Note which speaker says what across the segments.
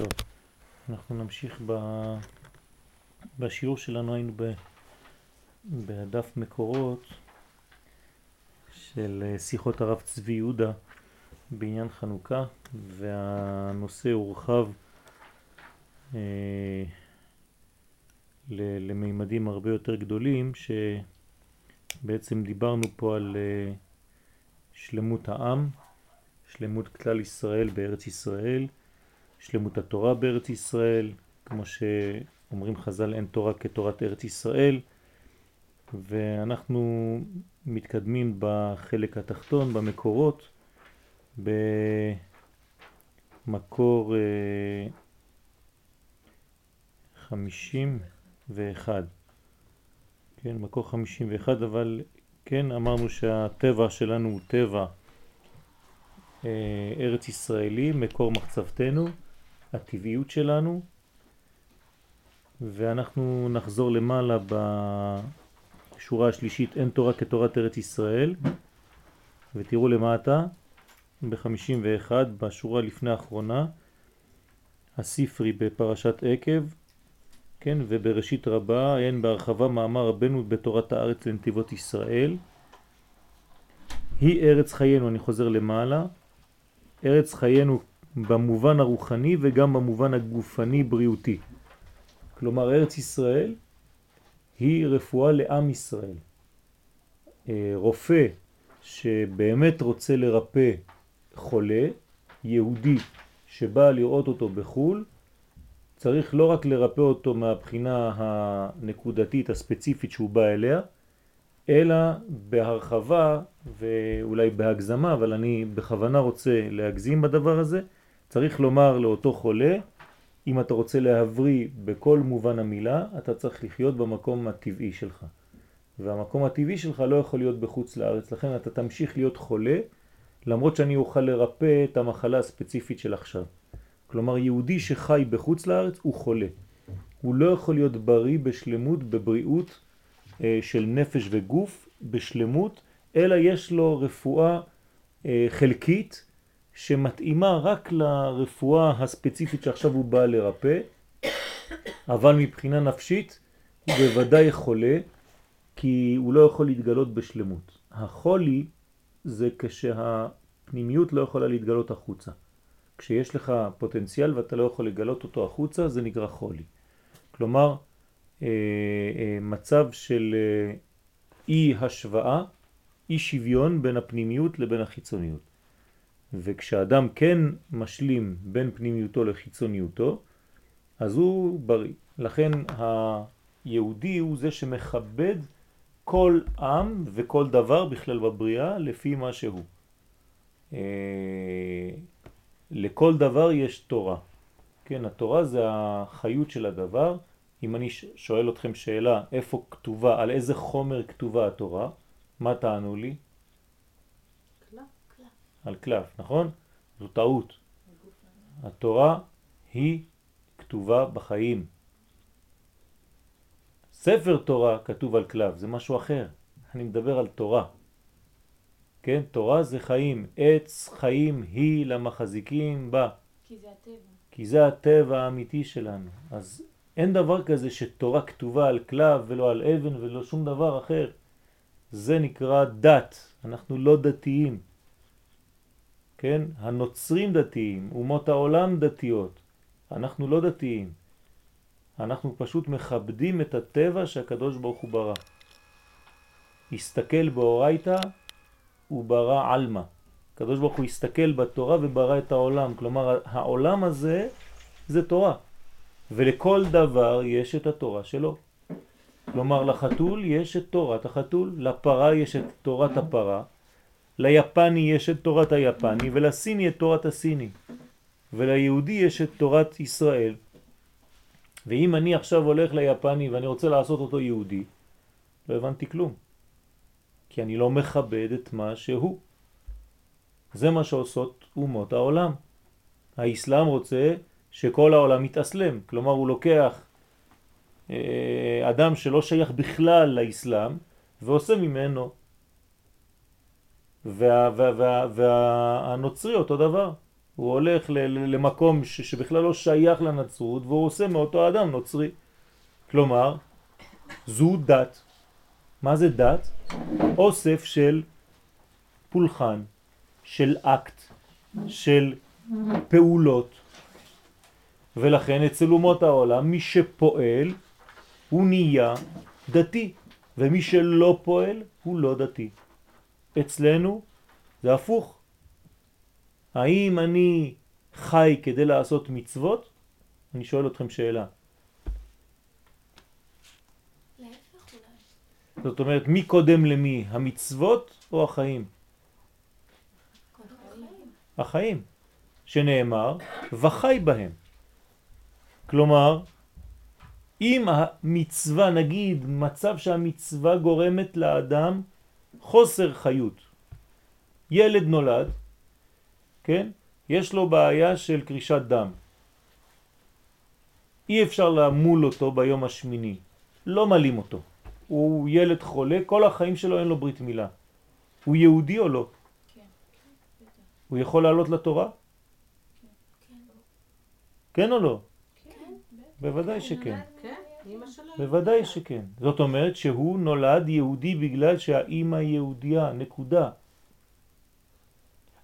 Speaker 1: טוב, אנחנו נמשיך ב... בשיעור שלנו היינו ב... בדף מקורות של אה, שיחות הרב צבי יהודה בעניין חנוכה והנושא הורחב אה, למימדים הרבה יותר גדולים שבעצם דיברנו פה על אה, שלמות העם, שלמות כלל ישראל בארץ ישראל, שלמות התורה בארץ ישראל, כמו שאומרים חז"ל אין תורה כתורת ארץ ישראל, ואנחנו מתקדמים בחלק התחתון, במקורות, במקור אה, חמישים ואחד. כן, מקור חמישים ואחד, אבל כן, אמרנו שהטבע שלנו הוא טבע אה, ארץ ישראלי, מקור מחצבתנו, הטבעיות שלנו, ואנחנו נחזור למעלה בשורה השלישית, אין תורה כתורת ארץ ישראל, ותראו למטה, ב-51, בשורה לפני האחרונה, הספרי בפרשת עקב, כן, ובראשית רבה, אין בהרחבה מאמר רבנו בתורת הארץ לנתיבות ישראל. היא ארץ חיינו, אני חוזר למעלה, ארץ חיינו במובן הרוחני וגם במובן הגופני בריאותי. כלומר ארץ ישראל היא רפואה לעם ישראל. אה, רופא שבאמת רוצה לרפא חולה, יהודי שבא לראות אותו בחו"ל, צריך לא רק לרפא אותו מהבחינה הנקודתית הספציפית שהוא בא אליה, אלא בהרחבה ואולי בהגזמה, אבל אני בכוונה רוצה להגזים בדבר הזה, צריך לומר לאותו חולה, אם אתה רוצה להבריא בכל מובן המילה, אתה צריך לחיות במקום הטבעי שלך. והמקום הטבעי שלך לא יכול להיות בחוץ לארץ, לכן אתה תמשיך להיות חולה, למרות שאני אוכל לרפא את המחלה הספציפית של עכשיו. כלומר, יהודי שחי בחוץ לארץ הוא חולה. הוא לא יכול להיות בריא בשלמות, בבריאות אה, של נפש וגוף, בשלמות, אלא יש לו רפואה אה, חלקית שמתאימה רק לרפואה הספציפית שעכשיו הוא בא לרפא, אבל מבחינה נפשית הוא בוודאי חולה, כי הוא לא יכול להתגלות בשלמות. החולי זה כשהפנימיות לא יכולה להתגלות החוצה. כשיש לך פוטנציאל ואתה לא יכול לגלות אותו החוצה, זה נקרא חולי. כלומר, אה, אה, מצב של אה, אי השוואה, אי שוויון בין הפנימיות לבין החיצוניות. וכשאדם כן משלים בין פנימיותו לחיצוניותו, אז הוא בריא. לכן היהודי הוא זה שמכבד כל עם וכל דבר בכלל בבריאה לפי מה שהוא. לכל דבר יש תורה. כן, התורה זה החיות של הדבר. אם אני שואל אתכם שאלה, איפה כתובה, על איזה חומר כתובה התורה, מה תענו לי? על קלף, נכון? זו טעות. התורה היא כתובה בחיים. ספר תורה כתוב על קלף, זה משהו אחר. אני מדבר על תורה. כן, תורה זה חיים, עץ חיים היא למחזיקים בה.
Speaker 2: כי זה הטבע.
Speaker 1: כי זה הטבע האמיתי שלנו. אז אין דבר כזה שתורה כתובה על כלב ולא על אבן ולא שום דבר אחר. זה נקרא דת, אנחנו לא דתיים. כן? הנוצרים דתיים, אומות העולם דתיות. אנחנו לא דתיים. אנחנו פשוט מכבדים את הטבע שהקדוש ברוך הוא ברא. הסתכל באורייתא הוא ברא עלמא. הקדוש ברוך הוא הסתכל בתורה וברא את העולם. כלומר, העולם הזה זה תורה. ולכל דבר יש את התורה שלו. כלומר, לחתול יש את תורת החתול, לפרה יש את תורת הפרה, ליפני יש את תורת היפני, ולסיני את תורת הסיני. וליהודי יש את תורת ישראל. ואם אני עכשיו הולך ליפני ואני רוצה לעשות אותו יהודי, לא הבנתי כלום. כי אני לא מכבד את מה שהוא. זה מה שעושות אומות העולם. האסלאם רוצה שכל העולם מתאסלם, כלומר הוא לוקח אה, אדם שלא שייך בכלל לאסלאם ועושה ממנו. וה, וה, וה, והנוצרי אותו דבר, הוא הולך למקום שבכלל לא שייך לנצרות והוא עושה מאותו אדם נוצרי. כלומר, זו דת. מה זה דת? אוסף של פולחן, של אקט, של פעולות. ולכן אצל אומות העולם מי שפועל הוא נהיה דתי, ומי שלא פועל הוא לא דתי. אצלנו זה הפוך. האם אני חי כדי לעשות מצוות? אני שואל אתכם שאלה. זאת אומרת, מי קודם למי, המצוות או החיים? החיים, שנאמר, וחי בהם. כלומר, אם המצווה, נגיד, מצב שהמצווה גורמת לאדם חוסר חיות. ילד נולד, כן? יש לו בעיה של קרישת דם. אי אפשר למול אותו ביום השמיני, לא מלים אותו. הוא ילד חולה, כל החיים שלו אין לו ברית מילה. הוא יהודי או לא? כן. הוא יכול לעלות לתורה? כן. כן או לא? כן. בוודאי שכן. כן. בוודאי שכן. זאת אומרת שהוא נולד יהודי בגלל שהאימא יהודייה, נקודה.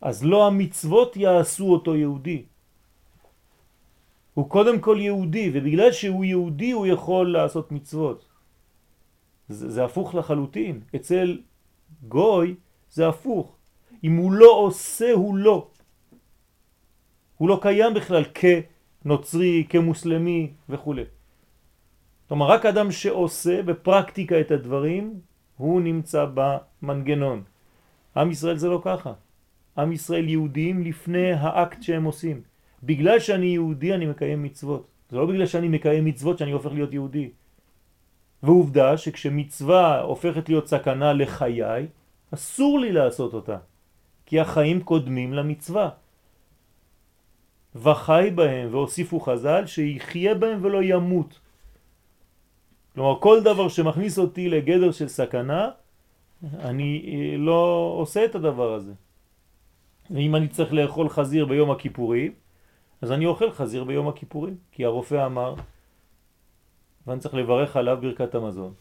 Speaker 1: אז לא המצוות יעשו אותו יהודי. הוא קודם כל יהודי, ובגלל שהוא יהודי הוא יכול לעשות מצוות. זה, זה הפוך לחלוטין. אצל גוי זה הפוך. אם הוא לא עושה, הוא לא. הוא לא קיים בכלל כנוצרי, כמוסלמי וכו'. כלומר, רק אדם שעושה בפרקטיקה את הדברים, הוא נמצא במנגנון. עם ישראל זה לא ככה. עם ישראל יהודים לפני האקט שהם עושים. בגלל שאני יהודי אני מקיים מצוות. זה לא בגלל שאני מקיים מצוות שאני הופך להיות יהודי. ועובדה שכשמצווה הופכת להיות סכנה לחיי, אסור לי לעשות אותה. כי החיים קודמים למצווה. וחי בהם והוסיפו חז"ל שיחיה בהם ולא ימות. כלומר כל דבר שמכניס אותי לגדר של סכנה, אני אה, לא עושה את הדבר הזה. ואם אני צריך לאכול חזיר ביום הכיפורים, אז אני אוכל חזיר ביום הכיפורים, כי הרופא אמר, ואני צריך לברך עליו ברכת המזון.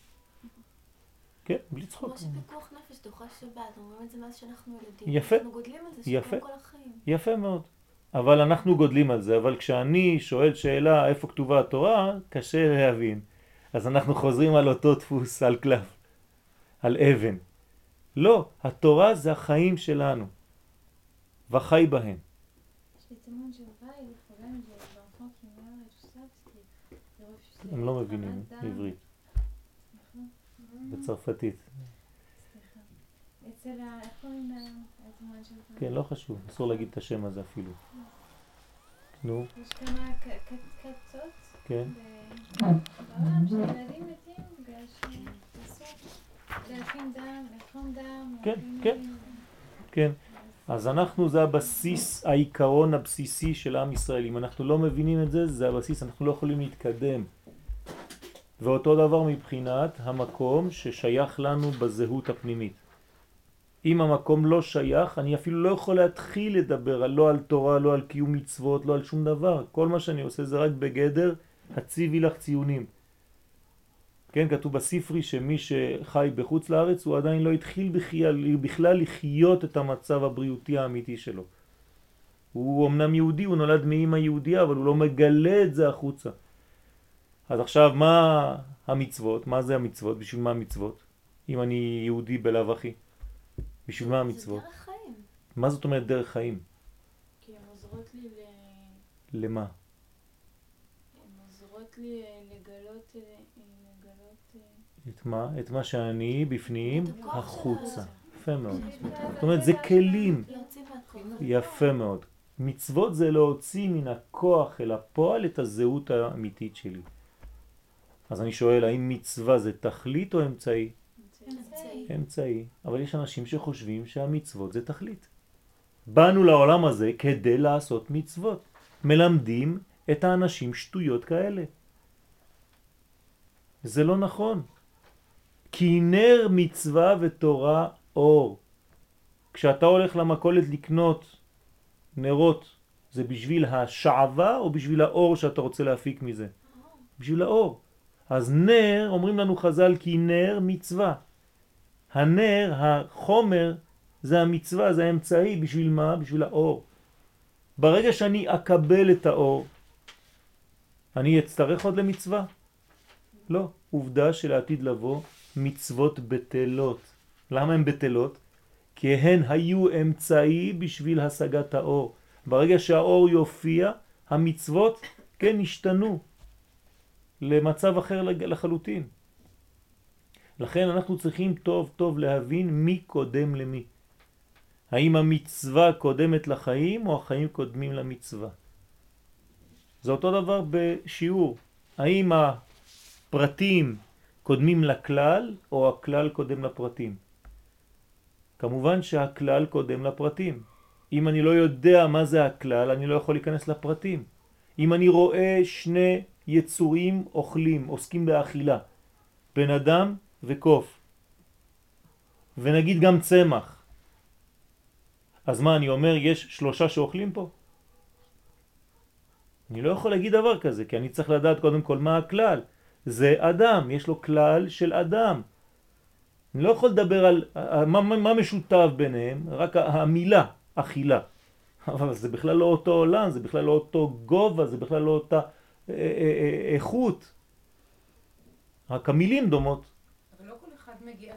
Speaker 1: כן, בלי צחוק.
Speaker 2: כמו שפיקוח נפש תאכל שבת, אומרים את זה מאז שאנחנו ילדים.
Speaker 1: יפה.
Speaker 2: אנחנו גודלים על זה יפה. כל החיים.
Speaker 1: יפה מאוד. אבל אנחנו גודלים על זה, אבל כשאני שואל שאלה איפה כתובה התורה, קשה להבין. אז אנחנו חוזרים על אותו דפוס, על קלף, על אבן. לא, התורה זה החיים שלנו, וחי בהם. הם לא מבינים עברית. בצרפתית. כן, לא חשוב, אסור להגיד את השם הזה אפילו. נו.
Speaker 2: יש כמה קצות.
Speaker 1: כן. כן, כן, כן. אז אנחנו זה הבסיס, העיקרון הבסיסי של עם ישראל. אם אנחנו לא מבינים את זה, זה הבסיס, אנחנו לא יכולים להתקדם. ואותו דבר מבחינת המקום ששייך לנו בזהות הפנימית. אם המקום לא שייך, אני אפילו לא יכול להתחיל לדבר על, לא על תורה, לא על קיום מצוות, לא על שום דבר. כל מה שאני עושה זה רק בגדר הציבי לך ציונים. כן, כתוב בספרי שמי שחי בחוץ לארץ הוא עדיין לא התחיל בכלל, בכלל לחיות את המצב הבריאותי האמיתי שלו. הוא אמנם יהודי, הוא נולד מאמא יהודייה, אבל הוא לא מגלה את זה החוצה. אז עכשיו מה המצוות? מה זה המצוות? בשביל מה המצוות? אם אני יהודי בלאו הכי. בשביל מה המצוות?
Speaker 2: זה דרך חיים.
Speaker 1: מה זאת אומרת דרך חיים?
Speaker 2: כי הן עוזרות לי ל...
Speaker 1: למה?
Speaker 2: לי אה, לגלות... אה, לגלות...
Speaker 1: אה, את מה? את מה שאני בפנים החוצה. יפה מאוד. זאת אומרת זה כלים. יפה מאוד. מצוות זה להוציא מן הכוח אל הפועל את הזהות האמיתית שלי. אז אני שואל, האם מצווה זה תכלית או אמצעי?
Speaker 2: אמצעי.
Speaker 1: אמצעי. אבל יש אנשים שחושבים שהמצוות זה תכלית. באנו לעולם הזה כדי לעשות מצוות. מלמדים את האנשים שטויות כאלה. זה לא נכון. כי נר מצווה ותורה אור. כשאתה הולך למכולת לקנות נרות, זה בשביל השעבה או בשביל האור שאתה רוצה להפיק מזה? בשביל האור. אז נר, אומרים לנו חז"ל כי נר מצווה. הנר, החומר, זה המצווה, זה האמצעי, בשביל מה? בשביל האור. ברגע שאני אקבל את האור, אני אצטרך עוד למצווה? לא. עובדה שלעתיד לבוא מצוות בטלות. למה הן בטלות? כי הן היו אמצעי בשביל השגת האור. ברגע שהאור יופיע, המצוות, כן, השתנו למצב אחר לחלוטין. לכן אנחנו צריכים טוב טוב להבין מי קודם למי. האם המצווה קודמת לחיים או החיים קודמים למצווה. זה אותו דבר בשיעור. האם הפרטים קודמים לכלל או הכלל קודם לפרטים? כמובן שהכלל קודם לפרטים. אם אני לא יודע מה זה הכלל, אני לא יכול להיכנס לפרטים. אם אני רואה שני יצורים אוכלים, עוסקים באכילה, בן אדם וקוף, ונגיד גם צמח, אז מה אני אומר, יש שלושה שאוכלים פה? אני לא יכול להגיד דבר כזה, כי אני צריך לדעת קודם כל מה הכלל. זה אדם, יש לו כלל של אדם. אני לא יכול לדבר על מה, מה משותף ביניהם, רק המילה, אכילה. אבל זה בכלל לא אותו עולם, זה בכלל לא אותו גובה, זה בכלל לא אותה אה, אה, אה, איכות. רק המילים דומות.
Speaker 3: אבל לא כל אחד מגיע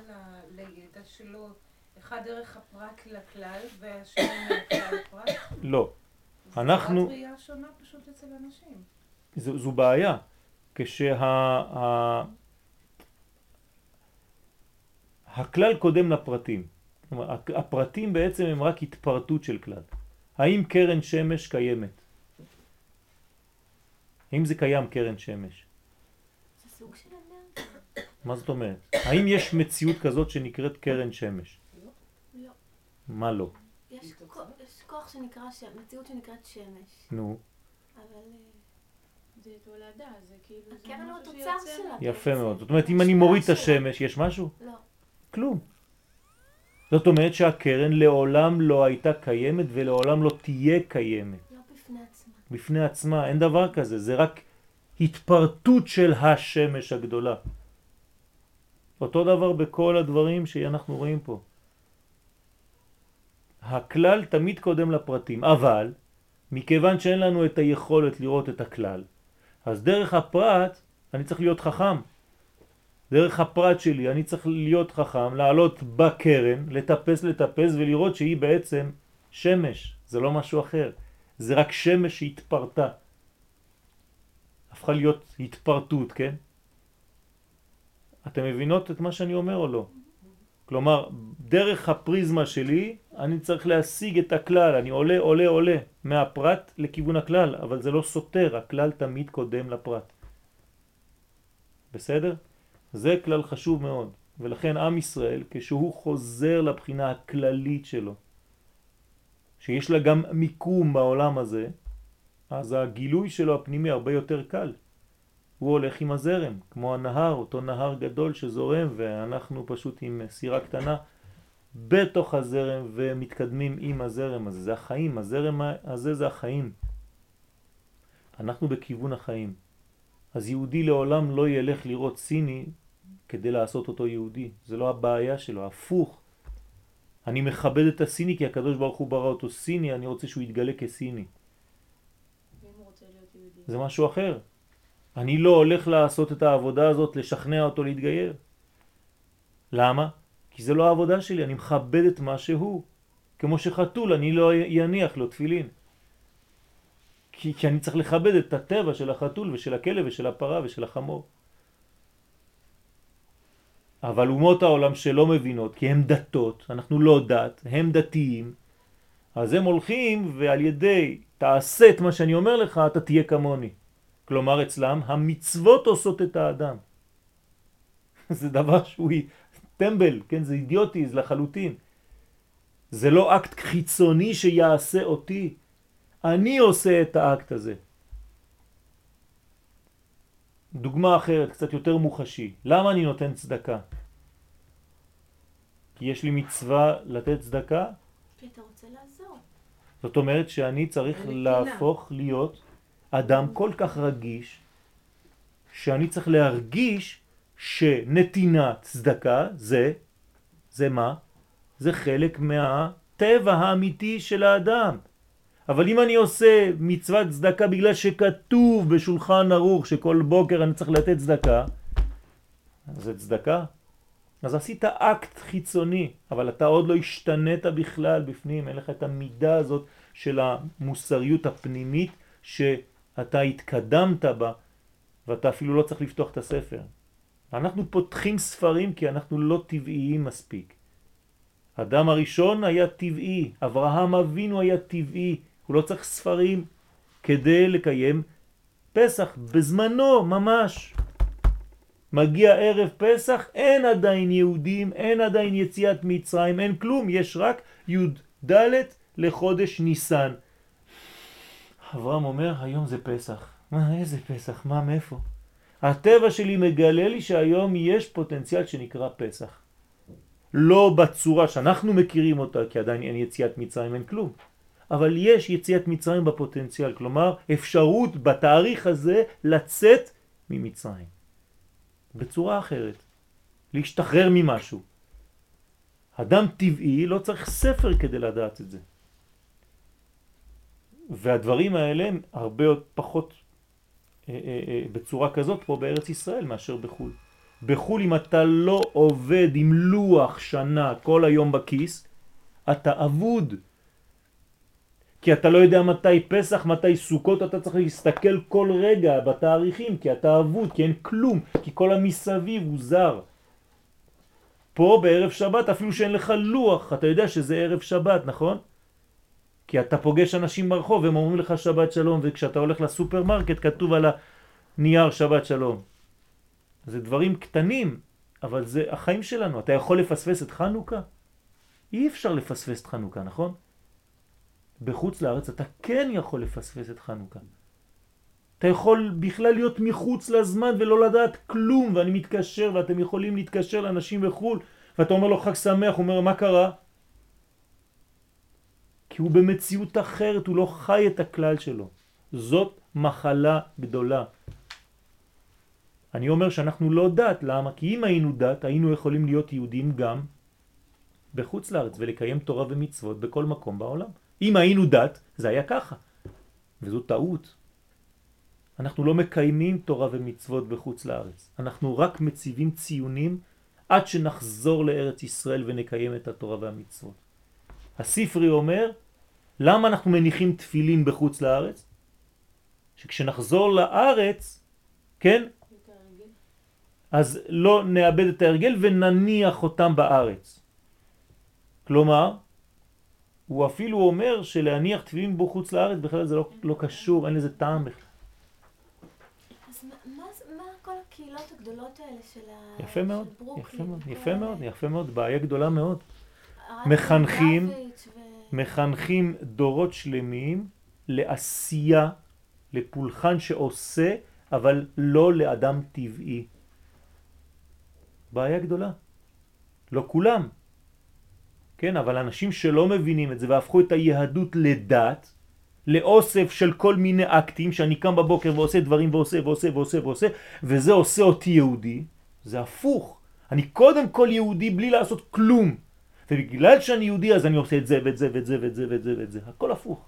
Speaker 3: לידע שלו, אחד דרך הפרט לכלל והשני מהכלל לפרט?
Speaker 1: לא. אנחנו...
Speaker 3: זו שונה פשוט אצל אנשים.
Speaker 1: זו, זו בעיה. כשה... הכלל קודם לפרטים. כלומר, הפרטים בעצם הם רק התפרטות של כלל. האם קרן שמש קיימת? האם זה קיים קרן שמש?
Speaker 2: זה סוג של אנרגיה.
Speaker 1: מה זאת אומרת? האם יש מציאות כזאת שנקראת קרן שמש?
Speaker 2: לא.
Speaker 1: מה לא?
Speaker 2: יש כוח, שנקרא. מציאות שנקראת שמש.
Speaker 1: נו,
Speaker 2: אבל אה,
Speaker 3: זה תולדה, זה כאילו...
Speaker 2: הקרן הוא התוצר שלה.
Speaker 1: יפה. מאוד. זאת אומרת, אם אני מוריד את. השמש, יש משהו?
Speaker 2: לא.
Speaker 1: כלום. זאת אומרת שהקרן לעולם לא הייתה קיימת ולעולם לא תהיה קיימת.
Speaker 2: לא בפני עצמה.
Speaker 1: בפני עצמה, אין דבר כזה, זה רק התפרטות של השמש הגדולה. אותו דבר בכל הדברים שאנחנו רואים פה. הכלל תמיד קודם לפרטים, אבל מכיוון שאין לנו את היכולת לראות את הכלל, אז דרך הפרט אני צריך להיות חכם. דרך הפרט שלי אני צריך להיות חכם, לעלות בקרן, לטפס לטפס ולראות שהיא בעצם שמש, זה לא משהו אחר. זה רק שמש שהתפרטה. הפכה להיות התפרטות, כן? אתם מבינות את מה שאני אומר או לא? כלומר, דרך הפריזמה שלי אני צריך להשיג את הכלל, אני עולה, עולה, עולה מהפרט לכיוון הכלל, אבל זה לא סותר, הכלל תמיד קודם לפרט. בסדר? זה כלל חשוב מאוד, ולכן עם ישראל, כשהוא חוזר לבחינה הכללית שלו, שיש לה גם מיקום בעולם הזה, אז הגילוי שלו הפנימי הרבה יותר קל. הוא הולך עם הזרם, כמו הנהר, אותו נהר גדול שזורם, ואנחנו פשוט עם סירה קטנה בתוך הזרם ומתקדמים עם הזרם הזה. זה החיים, הזרם הזה זה החיים. אנחנו בכיוון החיים. אז יהודי לעולם לא ילך לראות סיני כדי לעשות אותו יהודי. זה לא הבעיה שלו, הפוך. אני מכבד את הסיני כי הקדוש ברוך הוא ברא אותו סיני, אני רוצה שהוא יתגלה כסיני. זה משהו אחר. אני לא הולך לעשות את העבודה הזאת, לשכנע אותו להתגייר. למה? כי זה לא העבודה שלי, אני מכבד את מה שהוא. כמו שחתול, אני לא יניח לו תפילין. כי, כי אני צריך לכבד את הטבע של החתול ושל הכלב ושל הפרה ושל החמור. אבל אומות העולם שלא מבינות, כי הם דתות, אנחנו לא דת, הם דתיים, אז הם הולכים ועל ידי תעשה את מה שאני אומר לך, אתה תהיה כמוני. כלומר אצלם המצוות עושות את האדם. זה דבר שהוא טמבל, כן? זה אידיוטי, זה לחלוטין. זה לא אקט חיצוני שיעשה אותי. אני עושה את האקט הזה. דוגמה אחרת, קצת יותר מוחשי. למה אני נותן צדקה? כי יש לי מצווה לתת צדקה?
Speaker 2: כי אתה רוצה לעזור.
Speaker 1: זאת אומרת שאני צריך להפוך להיות אדם כל כך רגיש, שאני צריך להרגיש שנתינה צדקה זה, זה מה? זה חלק מהטבע האמיתי של האדם. אבל אם אני עושה מצוות צדקה בגלל שכתוב בשולחן ערוך שכל בוקר אני צריך לתת צדקה, זה צדקה? אז עשית אקט חיצוני, אבל אתה עוד לא השתנית בכלל בפנים, אין לך את המידה הזאת של המוסריות הפנימית שאתה התקדמת בה ואתה אפילו לא צריך לפתוח את הספר. אנחנו פותחים ספרים כי אנחנו לא טבעיים מספיק. אדם הראשון היה טבעי, אברהם אבינו היה טבעי, הוא לא צריך ספרים כדי לקיים פסח בזמנו ממש. מגיע ערב פסח, אין עדיין יהודים, אין עדיין יציאת מצרים, אין כלום, יש רק י"ד לחודש ניסן. אברהם אומר, היום זה פסח. מה, איזה פסח? מה, מאיפה? הטבע שלי מגלה לי שהיום יש פוטנציאל שנקרא פסח. לא בצורה שאנחנו מכירים אותה, כי עדיין אין יציאת מצרים, אין כלום. אבל יש יציאת מצרים בפוטנציאל, כלומר אפשרות בתאריך הזה לצאת ממצרים. בצורה אחרת, להשתחרר ממשהו. אדם טבעי לא צריך ספר כדי לדעת את זה. והדברים האלה הם הרבה פחות אה, אה, אה, בצורה כזאת פה בארץ ישראל מאשר בחו"ל. בחו"ל אם אתה לא עובד עם לוח שנה כל היום בכיס, אתה אבוד. כי אתה לא יודע מתי פסח, מתי סוכות, אתה צריך להסתכל כל רגע בתאריכים, כי אתה אבוד, כי אין כלום, כי כל המסביב הוא זר. פה בערב שבת, אפילו שאין לך לוח, אתה יודע שזה ערב שבת, נכון? כי אתה פוגש אנשים ברחוב, הם אומרים לך שבת שלום, וכשאתה הולך לסופרמרקט כתוב על הנייר שבת שלום. זה דברים קטנים, אבל זה החיים שלנו. אתה יכול לפספס את חנוכה? אי אפשר לפספס את חנוכה, נכון? בחוץ לארץ אתה כן יכול לפספס את חנוכה. אתה יכול בכלל להיות מחוץ לזמן ולא לדעת כלום, ואני מתקשר ואתם יכולים להתקשר לאנשים בחו"ל, ואתה אומר לו חג שמח, הוא אומר מה קרה? כי הוא במציאות אחרת, הוא לא חי את הכלל שלו. זאת מחלה גדולה. אני אומר שאנחנו לא דת, למה? כי אם היינו דת, היינו יכולים להיות יהודים גם בחוץ לארץ ולקיים תורה ומצוות בכל מקום בעולם. אם היינו דת, זה היה ככה. וזו טעות. אנחנו לא מקיימים תורה ומצוות בחוץ לארץ. אנחנו רק מציבים ציונים עד שנחזור לארץ ישראל ונקיים את התורה והמצוות. הספרי אומר, למה אנחנו מניחים תפילין בחוץ לארץ? שכשנחזור לארץ, כן, אז לא נאבד את ההרגל ונניח אותם בארץ. כלומר, הוא אפילו אומר שלהניח תפילין בו חוץ לארץ בכלל זה לא, לא קשור, אין לזה טעם בכלל.
Speaker 2: אז מה, מה, מה כל הקהילות הגדולות האלה של, ברוקלין?
Speaker 1: יפה מאוד, יפה? מאוד, יפה מאוד, בעיה גדולה מאוד. מחנכים-. מחנכים דורות שלמים לעשייה, לפולחן שעושה, אבל לא לאדם טבעי. בעיה גדולה. לא כולם. כן, אבל אנשים שלא מבינים את זה והפכו את היהדות לדת, לאוסף של כל מיני אקטים שאני קם בבוקר ועושה דברים ועושה ועושה ועושה ועושה וזה עושה אותי יהודי, זה הפוך. אני קודם כל יהודי בלי לעשות כלום. ובגלל שאני יהודי אז אני עושה את זה ואת זה ואת זה ואת זה ואת זה ואת זה. הכל הפוך.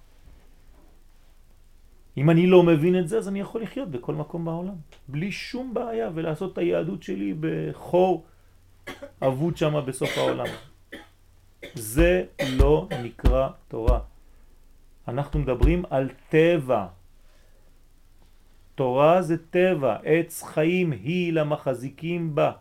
Speaker 1: אם אני לא מבין את זה אז אני יכול לחיות בכל מקום בעולם. בלי שום בעיה ולעשות את היהדות שלי בחור אבוד שם בסוף העולם. זה לא נקרא תורה. אנחנו מדברים על טבע. תורה זה טבע, עץ חיים היא למחזיקים בה.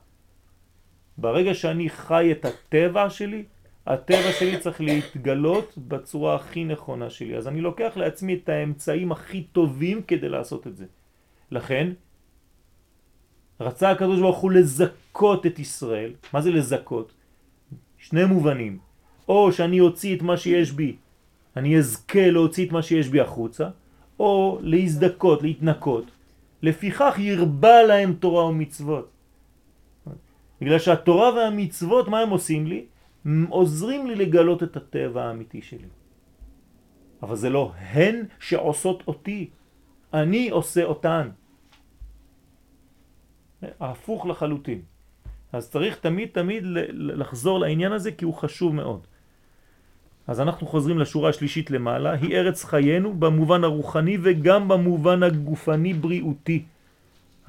Speaker 1: ברגע שאני חי את הטבע שלי, הטבע שלי צריך להתגלות בצורה הכי נכונה שלי. אז אני לוקח לעצמי את האמצעים הכי טובים כדי לעשות את זה. לכן, רצה הקדוש ברוך הוא לזכות את ישראל. מה זה לזכות? שני מובנים. או שאני אוציא את מה שיש בי, אני אזכה להוציא את מה שיש בי החוצה, או להזדכות, להתנקות. לפיכך ירבה להם תורה ומצוות. בגלל שהתורה והמצוות, מה הם עושים לי? עוזרים לי לגלות את הטבע האמיתי שלי. אבל זה לא הן שעושות אותי, אני עושה אותן. ההפוך לחלוטין. אז צריך תמיד תמיד לחזור לעניין הזה כי הוא חשוב מאוד. אז אנחנו חוזרים לשורה השלישית למעלה, היא ארץ חיינו במובן הרוחני וגם במובן הגופני בריאותי.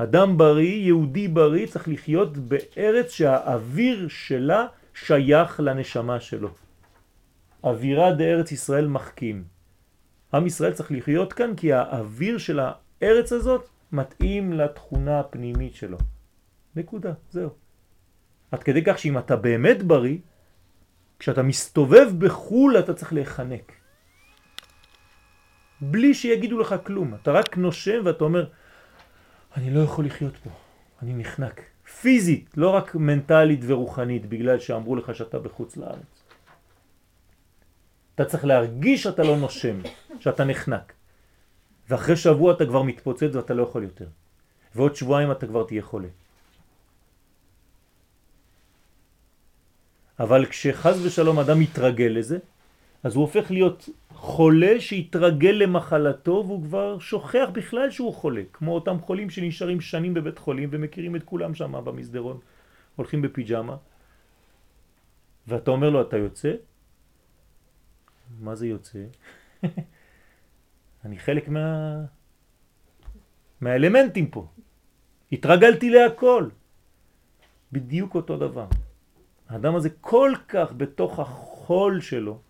Speaker 1: אדם בריא, יהודי בריא, צריך לחיות בארץ שהאוויר שלה שייך לנשמה שלו. אווירה דארץ ישראל מחכים. עם ישראל צריך לחיות כאן כי האוויר של הארץ הזאת מתאים לתכונה הפנימית שלו. נקודה, זהו. עד כדי כך שאם אתה באמת בריא, כשאתה מסתובב בחול אתה צריך להיחנק. בלי שיגידו לך כלום. אתה רק נושם ואתה אומר, אני לא יכול לחיות פה, אני נחנק. פיזית, לא רק מנטלית ורוחנית, בגלל שאמרו לך שאתה בחוץ לארץ. אתה צריך להרגיש שאתה לא נושם, שאתה נחנק. ואחרי שבוע אתה כבר מתפוצץ ואתה לא יכול יותר. ועוד שבועיים אתה כבר תהיה חולה. אבל כשחז ושלום אדם מתרגל לזה, אז הוא הופך להיות חולה שהתרגל למחלתו והוא כבר שוכח בכלל שהוא חולה, כמו אותם חולים שנשארים שנים בבית חולים ומכירים את כולם שם במסדרון, הולכים בפיג'מה, ואתה אומר לו אתה יוצא? מה זה יוצא? אני חלק מה... מהאלמנטים פה. התרגלתי להכל. בדיוק אותו דבר. האדם הזה כל כך בתוך החול שלו,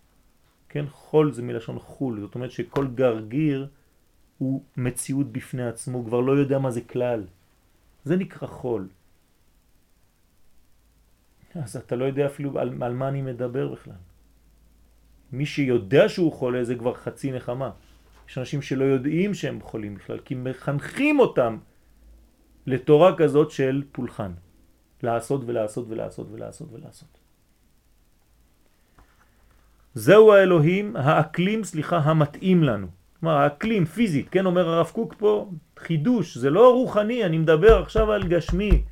Speaker 1: כן, חול זה מלשון חול, זאת אומרת שכל גרגיר הוא מציאות בפני עצמו, הוא כבר לא יודע מה זה כלל. זה נקרא חול. אז אתה לא יודע אפילו על, על מה אני מדבר בכלל. מי שיודע שהוא חולה זה כבר חצי נחמה. יש אנשים שלא יודעים שהם חולים בכלל, כי מחנכים אותם לתורה כזאת של פולחן. לעשות ולעשות ולעשות ולעשות ולעשות. זהו האלוהים, האקלים, סליחה, המתאים לנו. כלומר, האקלים פיזית, כן, אומר הרב קוק פה, חידוש, זה לא רוחני, אני מדבר עכשיו על גשמי.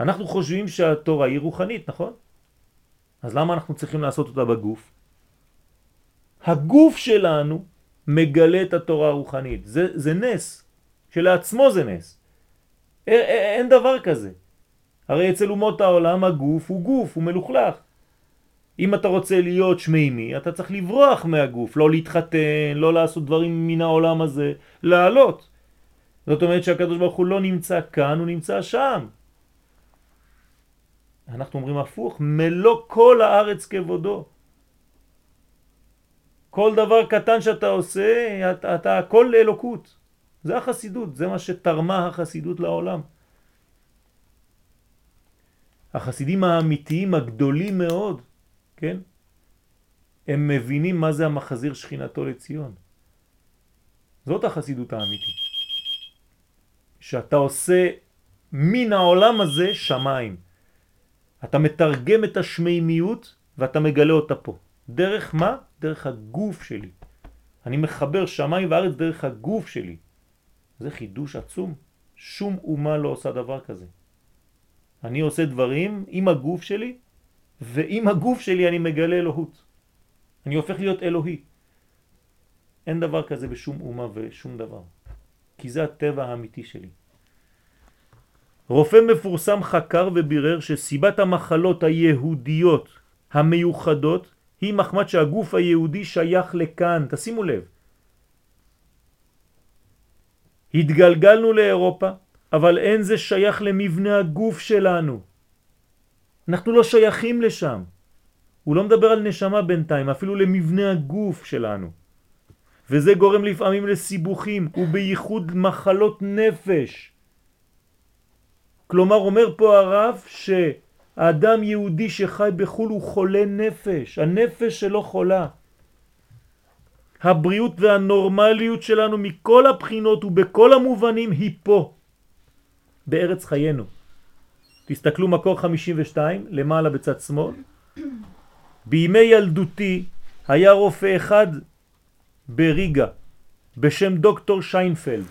Speaker 1: אנחנו חושבים שהתורה היא רוחנית, נכון? אז למה אנחנו צריכים לעשות אותה בגוף? הגוף שלנו מגלה את התורה הרוחנית. זה, זה נס, שלעצמו זה נס. אין, דבר כזה. הרי אצל אומות העולם הגוף הוא גוף, הוא מלוכלך. אם אתה רוצה להיות שמימי, אתה צריך לברוח מהגוף, לא להתחתן, לא לעשות דברים מן העולם הזה, לעלות. זאת אומרת שהקדוש ברוך הוא לא נמצא כאן, הוא נמצא שם. אנחנו אומרים הפוך, מלוא כל הארץ כבודו. כל דבר קטן שאתה עושה, אתה, אתה הכל לאלוקות. זה החסידות, זה מה שתרמה החסידות לעולם. החסידים האמיתיים הגדולים מאוד, כן? הם מבינים מה זה המחזיר שכינתו לציון. זאת החסידות האמיתית. שאתה עושה מן העולם הזה שמיים. אתה מתרגם את השמימיות ואתה מגלה אותה פה. דרך מה? דרך הגוף שלי. אני מחבר שמיים וארץ דרך הגוף שלי. זה חידוש עצום. שום אומה לא עושה דבר כזה. אני עושה דברים עם הגוף שלי, ועם הגוף שלי אני מגלה אלוהות. אני הופך להיות אלוהי. אין דבר כזה בשום אומה ושום דבר. כי זה הטבע האמיתי שלי. רופא מפורסם חקר ובירר שסיבת המחלות היהודיות המיוחדות היא מחמד שהגוף היהודי שייך לכאן, תשימו לב. התגלגלנו לאירופה, אבל אין זה שייך למבנה הגוף שלנו. אנחנו לא שייכים לשם. הוא לא מדבר על נשמה בינתיים, אפילו למבנה הגוף שלנו. וזה גורם לפעמים לסיבוכים, ובייחוד מחלות נפש. כלומר, אומר פה הרב שהאדם יהודי שחי בחו"ל הוא חולה נפש, הנפש שלו חולה. הבריאות והנורמליות שלנו מכל הבחינות ובכל המובנים היא פה. בארץ חיינו. תסתכלו מקור 52 למעלה בצד שמאל. בימי ילדותי היה רופא אחד בריגה בשם דוקטור שיינפלד,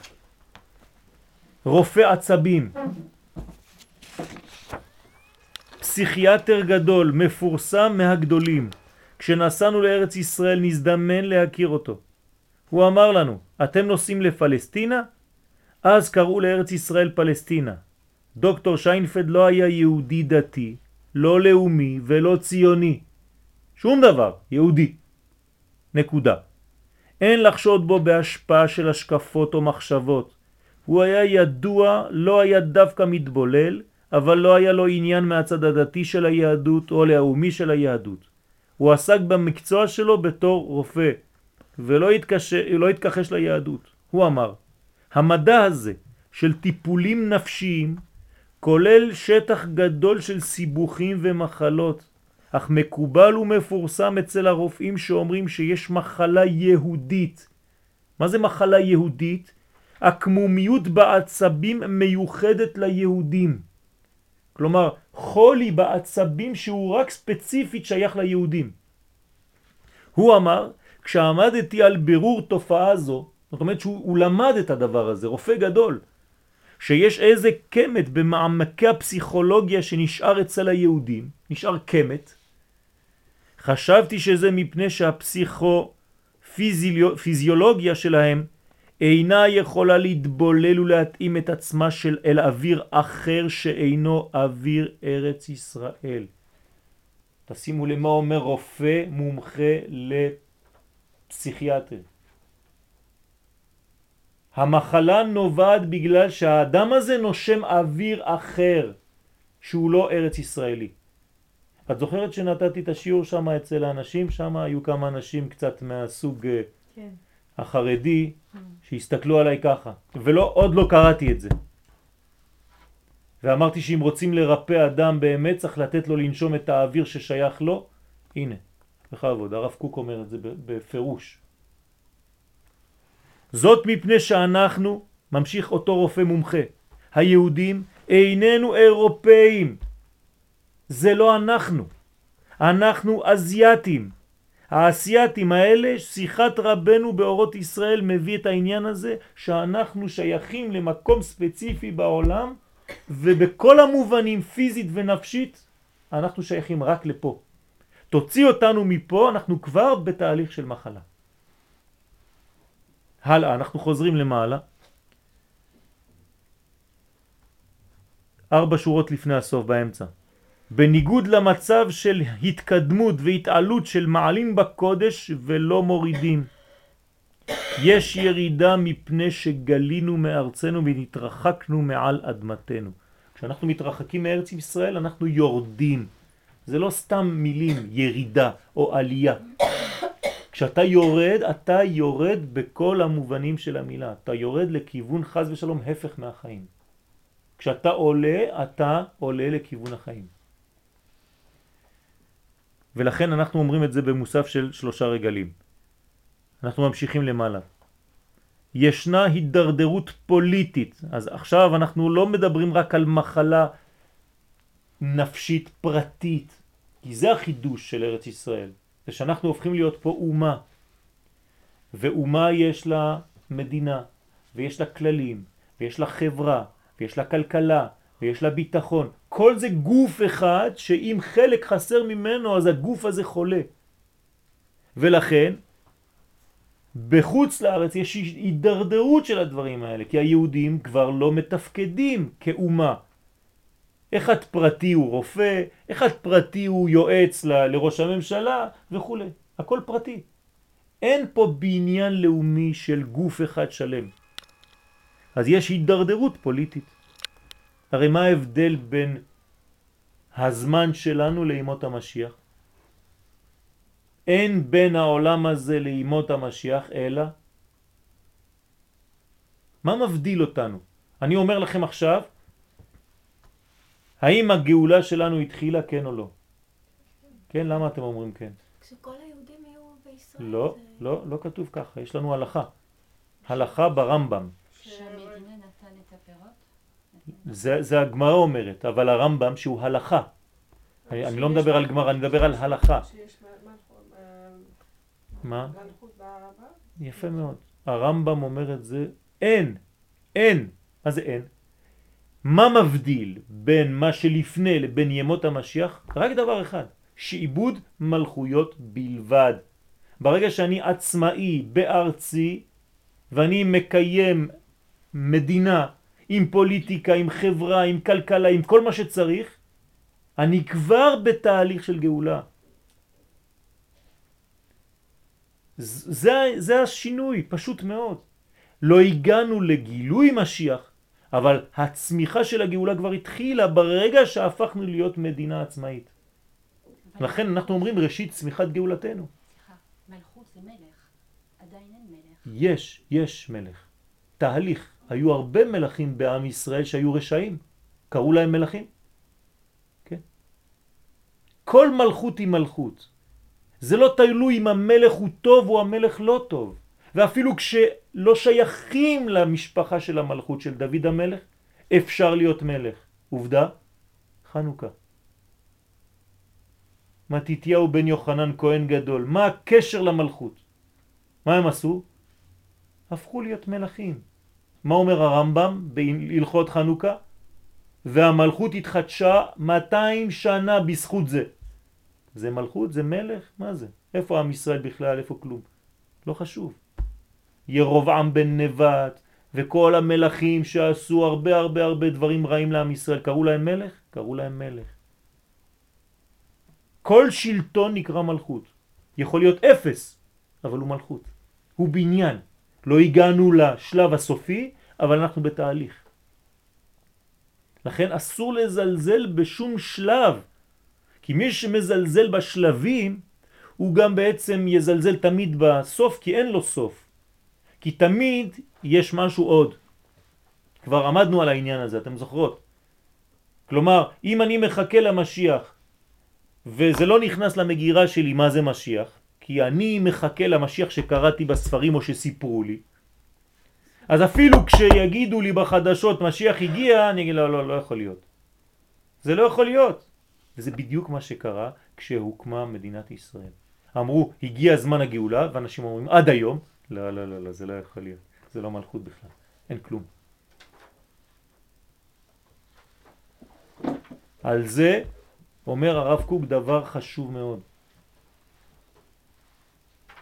Speaker 1: רופא עצבים, פסיכיאטר גדול, מפורסם מהגדולים. כשנסענו לארץ ישראל נזדמן להכיר אותו. הוא אמר לנו, אתם נוסעים לפלסטינה? אז קראו לארץ ישראל פלסטינה. דוקטור שיינפלד לא היה יהודי דתי, לא לאומי ולא ציוני. שום דבר, יהודי. נקודה. אין לחשוד בו בהשפעה של השקפות או מחשבות. הוא היה ידוע, לא היה דווקא מתבולל, אבל לא היה לו עניין מהצד הדתי של היהדות או לאומי של היהדות. הוא עסק במקצוע שלו בתור רופא, ולא התקש... לא התכחש ליהדות. הוא אמר, המדע הזה של טיפולים נפשיים כולל שטח גדול של סיבוכים ומחלות, אך מקובל ומפורסם אצל הרופאים שאומרים שיש מחלה יהודית. מה זה מחלה יהודית? הקמומיות בעצבים מיוחדת ליהודים. כלומר, חולי בעצבים שהוא רק ספציפית שייך ליהודים. הוא אמר, כשעמדתי על בירור תופעה זו, זאת אומרת שהוא למד את הדבר הזה, רופא גדול, שיש איזה קמת במעמקי הפסיכולוגיה שנשאר אצל היהודים, נשאר קמת, חשבתי שזה מפני שהפסיכופיזיולוגיה שלהם אינה יכולה להתבולל ולהתאים את עצמה של אל אוויר אחר שאינו אוויר ארץ ישראל. תשימו למה אומר רופא מומחה לפסיכיאטר. המחלה נובעת בגלל שהאדם הזה נושם אוויר אחר שהוא לא ארץ ישראלי. את זוכרת שנתתי את השיעור שם אצל האנשים? שם היו כמה אנשים קצת מהסוג אה, כן. החרדי mm. שהסתכלו עליי ככה, ולא, עוד לא קראתי את זה. ואמרתי שאם רוצים לרפא אדם באמת צריך לתת לו לנשום את האוויר ששייך לו. הנה, בכבוד, הרב קוק אומר את זה בפירוש. זאת מפני שאנחנו, ממשיך אותו רופא מומחה, היהודים איננו אירופאים. זה לא אנחנו. אנחנו אזייתים. האסייתים האלה, שיחת רבנו באורות ישראל מביא את העניין הזה שאנחנו שייכים למקום ספציפי בעולם ובכל המובנים פיזית ונפשית אנחנו שייכים רק לפה. תוציא אותנו מפה, אנחנו כבר בתהליך של מחלה. הלאה, אנחנו חוזרים למעלה. ארבע שורות לפני הסוף באמצע. בניגוד למצב של התקדמות והתעלות של מעלים בקודש ולא מורידים. יש ירידה מפני שגלינו מארצנו ונתרחקנו מעל אדמתנו. כשאנחנו מתרחקים מארץ ישראל אנחנו יורדים. זה לא סתם מילים, ירידה או עלייה. כשאתה יורד, אתה יורד בכל המובנים של המילה. אתה יורד לכיוון חז ושלום הפך מהחיים. כשאתה עולה, אתה עולה לכיוון החיים. ולכן אנחנו אומרים את זה במוסף של שלושה רגלים. אנחנו ממשיכים למעלה. ישנה הידרדרות פוליטית, אז עכשיו אנחנו לא מדברים רק על מחלה נפשית פרטית, כי זה החידוש של ארץ ישראל, זה שאנחנו הופכים להיות פה אומה, ואומה יש לה מדינה, ויש לה כללים, ויש לה חברה, ויש לה כלכלה, ויש לה ביטחון. כל זה גוף אחד שאם חלק חסר ממנו אז הגוף הזה חולה. ולכן בחוץ לארץ יש הידרדרות של הדברים האלה, כי היהודים כבר לא מתפקדים כאומה. אחד פרטי הוא רופא, אחד פרטי הוא יועץ ל, לראש הממשלה וכו'. הכל פרטי. אין פה בניין לאומי של גוף אחד שלם. אז יש הידרדרות פוליטית. הרי מה ההבדל בין הזמן שלנו לימות המשיח? אין בין העולם הזה לימות המשיח אלא מה מבדיל אותנו? אני אומר לכם עכשיו, האם הגאולה שלנו התחילה כן או לא? כן, למה אתם אומרים כן?
Speaker 2: כשכל היהודים יהיו בישראל.
Speaker 1: לא, זה... לא, לא כתוב ככה, יש לנו הלכה. הלכה ברמב"ם.
Speaker 4: שהמדינה נתן את הפירות?
Speaker 1: זה, זה הגמרא אומרת, אבל הרמב"ם שהוא הלכה. אני, אני לא מדבר על גמרא, אני מדבר על הלכה. מה? יפה מאוד. הרמב"ם אומר את זה, אין, אין. מה זה אין? מה מבדיל בין מה שלפני לבין ימות המשיח? רק דבר אחד. שעיבוד מלכויות בלבד. ברגע שאני עצמאי בארצי ואני מקיים מדינה עם פוליטיקה, עם חברה, עם כלכלה, עם כל מה שצריך, אני כבר בתהליך של גאולה. זה, זה השינוי, פשוט מאוד. לא הגענו לגילוי משיח, אבל הצמיחה של הגאולה כבר התחילה ברגע שהפכנו להיות מדינה עצמאית. לכן אנחנו אומרים ראשית צמיחת גאולתנו.
Speaker 4: מלכות זה מלך, עדיין אין מלך.
Speaker 1: יש, יש מלך. תהליך. היו הרבה מלכים בעם ישראל שהיו רשעים. קראו להם מלכים. כן? כל מלכות היא מלכות. זה לא תלוי אם המלך הוא טוב או המלך לא טוב. ואפילו כשלא שייכים למשפחה של המלכות של דוד המלך, אפשר להיות מלך. עובדה, חנוכה. מתיתיהו בן יוחנן כהן גדול, מה הקשר למלכות? מה הם עשו? הפכו להיות מלכים. מה אומר הרמב"ם בהלכות חנוכה? והמלכות התחדשה 200 שנה בזכות זה. זה מלכות? זה מלך? מה זה? איפה עם ישראל בכלל? איפה כלום? לא חשוב. ירובעם בן נבט וכל המלכים שעשו הרבה הרבה הרבה דברים רעים לעם ישראל, קראו להם מלך? קראו להם מלך. כל שלטון נקרא מלכות. יכול להיות אפס, אבל הוא מלכות. הוא בניין. לא הגענו לשלב הסופי, אבל אנחנו בתהליך. לכן אסור לזלזל בשום שלב, כי מי שמזלזל בשלבים, הוא גם בעצם יזלזל תמיד בסוף, כי אין לו סוף. כי תמיד יש משהו עוד. כבר עמדנו על העניין הזה, אתם זוכרות? כלומר, אם אני מחכה למשיח, וזה לא נכנס למגירה שלי מה זה משיח, כי אני מחכה למשיח שקראתי בספרים או שסיפרו לי, אז אפילו כשיגידו לי בחדשות משיח הגיע, אני אגיד לא, לא, לא יכול להיות. זה לא יכול להיות. וזה בדיוק מה שקרה כשהוקמה מדינת ישראל. אמרו, הגיע זמן הגאולה, ואנשים אומרים, עד היום, לא, לא, לא, לא, זה לא יכול להיות. זה לא מלכות בכלל. אין כלום. על זה אומר הרב קוק דבר חשוב מאוד.